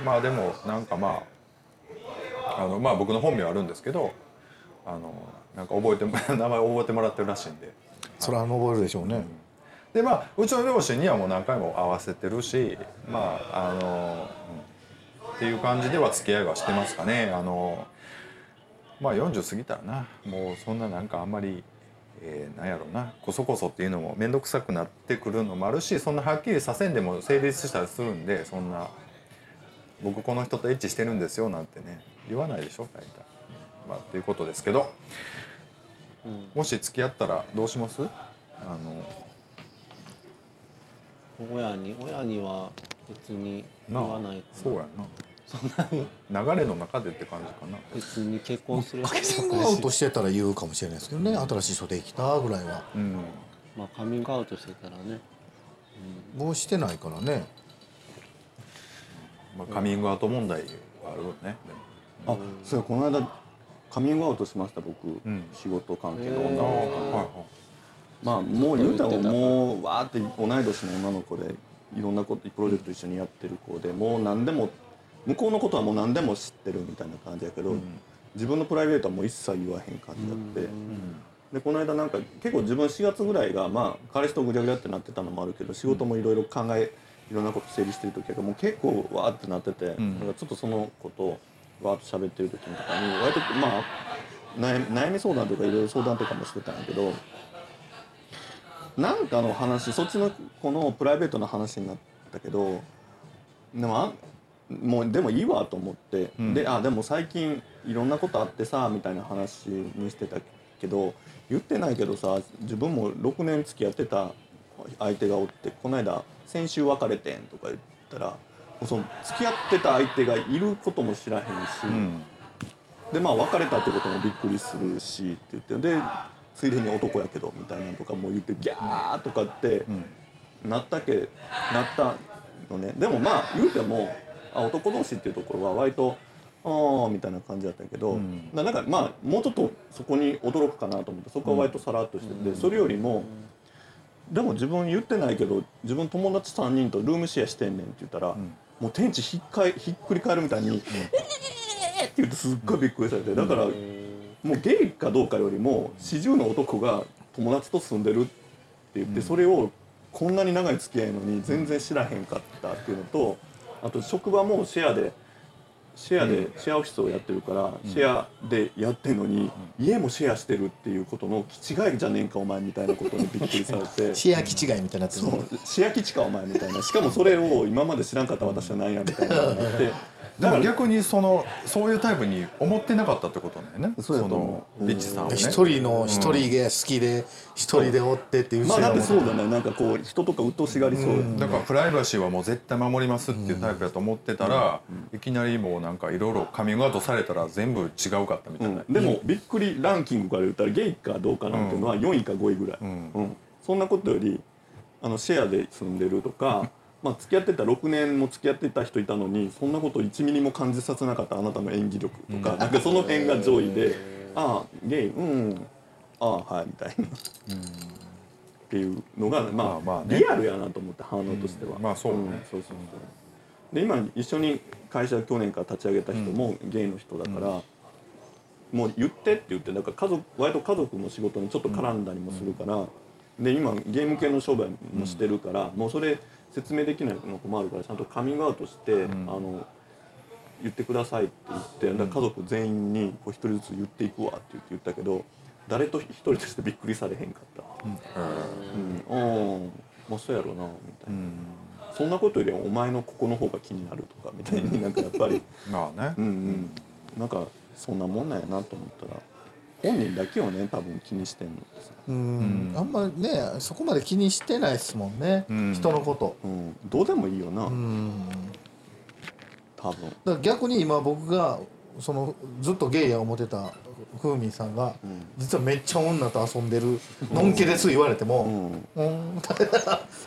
うん。まあでもなんかまああのまあ僕の本名あるんですけどあのなんか覚えても 名前覚えてもらってるらしいんで。それは覚えるでしょうね。でまあうちの両親にはもう何回も会わせてるしまああの、うん。っていう感じでは付き合いはしてますかね。あのまあ40過ぎたらな。もうそんななんかあんまり、えーなんやろうな。こそこそっていうのも面倒くさくなってくるのもあるしそんなはっきりさせんでも成立したりするんでそんな僕この人とエッチしてるんですよなんてね言わないでしょ大体。まあっていうことですけど、もし付き合ったらどうします？あの。親に親には別に言わないかそうやな。流れの中でって感じかな。別に結婚するカミングアウトしてたら言うかもしれないですけどね。新しい人できたぐらいは。うん。まあカミングアウトしてたらね。もうしてないからね。まあ、カミングアウト問題はあるよね。でも。あそうやこの間カミングアウトしました僕、ん。仕事関係の女の子はいまあもう言うたらもうわーって同い年の女の子でいろんなことプロジェクト一緒にやってる子でもう何でも向こうのことはもう何でも知ってるみたいな感じやけど、自分のプライベートはもう一切言わへん感じだって、でこの間なんか結構自分4月ぐらいがまあ彼氏とぐちゃぐちゃってなってたのもあるけど仕事もいろいろ考えいろんなこと整理してる時はもう結構わーってなってて、ん。だからちょっとそのことをわーっと喋ってる時とかに割とまあ悩み相談とかいろいろ相談とかもしてたんやけどなんかの話そっちのこのプライベートな話になったけどでもあもうでもいいわと思って、ん。であでも最近いろんなことあってさみたいな話にしてたけど言ってないけどさ自分も6年付き合ってた相手がおってこの間先週別れてんとか言ったらその付き合ってた相手がいることも知らへんし、うん。でまあ別れたってこともびっくりするしって言ってでついでに男やけどみたいなのとかも言ってギャーとかってなったけなったのね。でもまあ言うてもあ男同士っていうところは割とああみたいな感じだったけど、ん。ななんかまあもうちょっとそこに驚くかなと思ってそこは割とさらっとしてて、それよりもでも自分言ってないけど自分友達3人とルームシェアしてんねんって言ったら、もう天地ひっかいひっくり返るみたいに「えーって言ってすっごいびっくりされてだからもうゲイかどうかよりも四十の男が友達と住んでるって言ってそれをこんなに長い付き合いのに全然知らへんかったっていうのとあと職場もシェアでシェアでシェアオフィスをやってるから、シェアでやってんのに、家もシェアしてるっていうことの気違いじゃねえんかお前みたいなことにびっくりされて。シェア基違いみたいになってるそう。シェア基地かお前みたいな。しかもそれを今まで知らんかった私は何やみたいなって でも逆にそのそういうタイプに思ってなかったってことだよね。そのう。リッチさんはね。一人の一人が好きで一人でおってっていうまあだってそううだね。なんかこう人とか鬱陶しがりそう。やねだからプライバシーはもう絶対守りますっていうタイプやと思ってたら、いきなりもうなんかいろいろカミングアウトされたら全部違うかったみたいな、うん。でもびっくりランキングから言ったらゲイかどうかなんていうのは4位か5位ぐらい、ん。うん。そんなことよりあのシェアで住んでるとか、まあ、付き合ってた6年も付き合ってた人いたのにそんなこと1ミリも感じさせなかったあなたの演技力とか,、なんかその辺が上位で「ああゲイうんああはい」みたいな。っていうのが、まあまあリアルやなと思って反応としては、うんまあそうね。そうそうそう。で今一緒に会社去年から立ち上げた人もゲイの人だから、もう言ってって言ってだから家族割と家族の仕事にちょっと絡んだりもするから、で今ゲーム系の商売もしてるから、もうそれ説明できないの困るからちゃんとカミングアウトして、あの言ってくださいって言って、家族全員にこう一人ずつ言っていくわって言って言ったけど誰と一人としてびっくりされへんかった。うん、うん、まあそうやろうなみたいな。そんなことよりお前のここの方が気になるとかみたいになんかやっぱり。まあね、うんうん。なんかそんなもんなんやなと思ったら本人だけをね多分気にしてんの。さ、うん。あんまねそこまで気にしてないですもんね、ん。人のこと。うん、どうでもいいよな、うん。多分。だから逆に今僕がそのずっとゲイや思ってたふうみんさん。が、実はめっちゃ女と遊んでるのんけです言われてうも、ん。うん、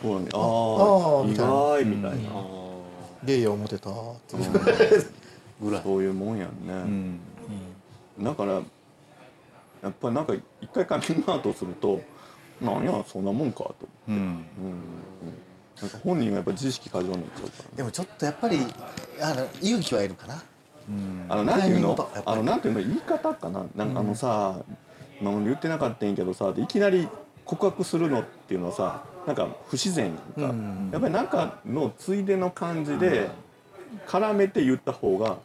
そうね。あああ意ーみたいな。外みたいな、ゲイや思ってたって。いうぐらいそういうもんやんね、うん。だからやっぱりなんか一回カミングアウトするとなんやそんなもんかと、うん。うん。うん、なんか本人がやっぱ自意識過剰になっちゃうからでもちょっとやっぱりあの勇気はいるかな。あのなんていうの？あのなんていうの？言い方かな。なんかあのさ、まあ、言ってなかったんやけどさいきなり告白するのっていうのはさなんか不自然やん。か、やっぱりなんかのついでの感じで絡めて言った方が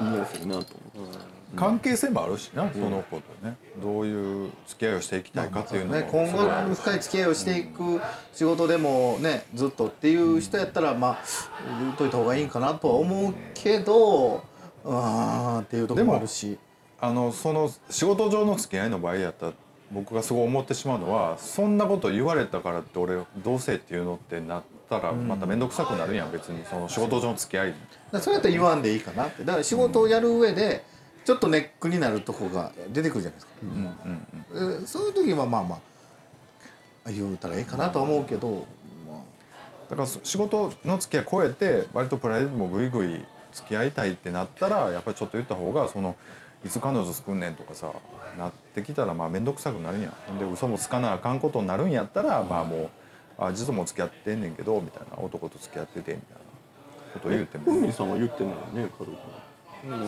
言いやすいなと思って。関係性もあるしな、その子とね。どういう付き合いをしていきたいかっていうのも。ね、今後深い付き合いをしていく仕事でもねずっとっていう人やったらまあ言うといた方がいいんかなとは思うけどあーっていうところもあるし。あのその仕事上の付き合いの場合やったら僕がすごい思ってしまうのはそんなこと言われたからって俺どうせっていうのってなったらまた面倒くさくなるやん別に。その仕事上の付き合い。それやったら言わんでいいかなって。だから仕事をやる上でちょっとネックになるとこが出てくるじゃないですか、うんうんえそういう時はまあまあ言うたらいいかなとは思うけど、まだから仕事の付き合い超えて割とプライベートもグイグイ付き合いたいってなったらやっぱりちょっと言った方がそのいつ彼女作んねんとかさなってきたらまあ面倒くさくなるやんほんで嘘もつかなあかんことになるんやったらまあもうあ実はもう付き合ってんねんけどみたいな。男と付き合っててみたいなこと言うても。さんは言ってないよね家族にうん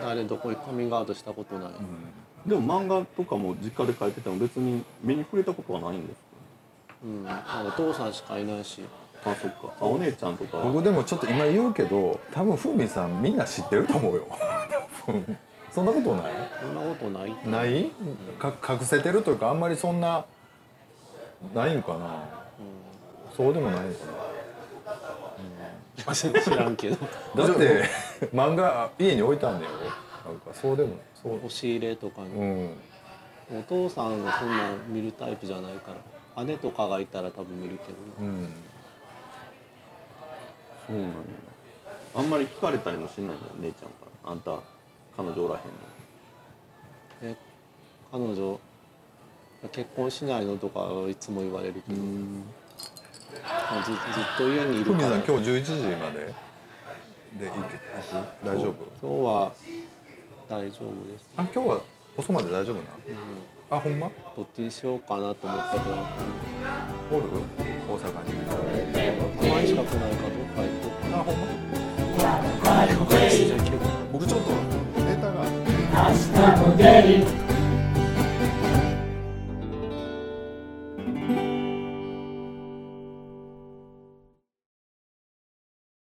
誰どこにカミングアウトしたことない、でも漫画とかも実家で書いてても別に目に触れたことはないんですうん。まあお父さんしかいないし。かあそっか。あお姉ちゃんとか。は僕でもちょっと今言うけど多分ふみさんみんな知ってると思うよ。そんなことない？そんなことない。ない？か隠せてるというかあんまりそんなないんかな。そうでもないんか知らんけど。な だって漫画家に置いたんだよ。なんかそうでもそう。押し入れとかに、うん。お父さんがそんなん見るタイプじゃないから。姉とかがいたら多分見るけどなうん。そうなんやあんまり聞かれたりもしないの？姉ちゃんから。あんた彼女おらへんの？え彼女結婚しないの？とかいつも言われるけど、まあずずっと家にいるから。ん今日11時まで？でいけ大丈夫？今日は大丈夫です。あ今日は遅まで大丈夫な？あほんま？どっちにしようかなと思ったけどおる？大阪に。たまにしか来ないかどっか行こうかあほんま？な。僕ちょっとネタが。明日も出る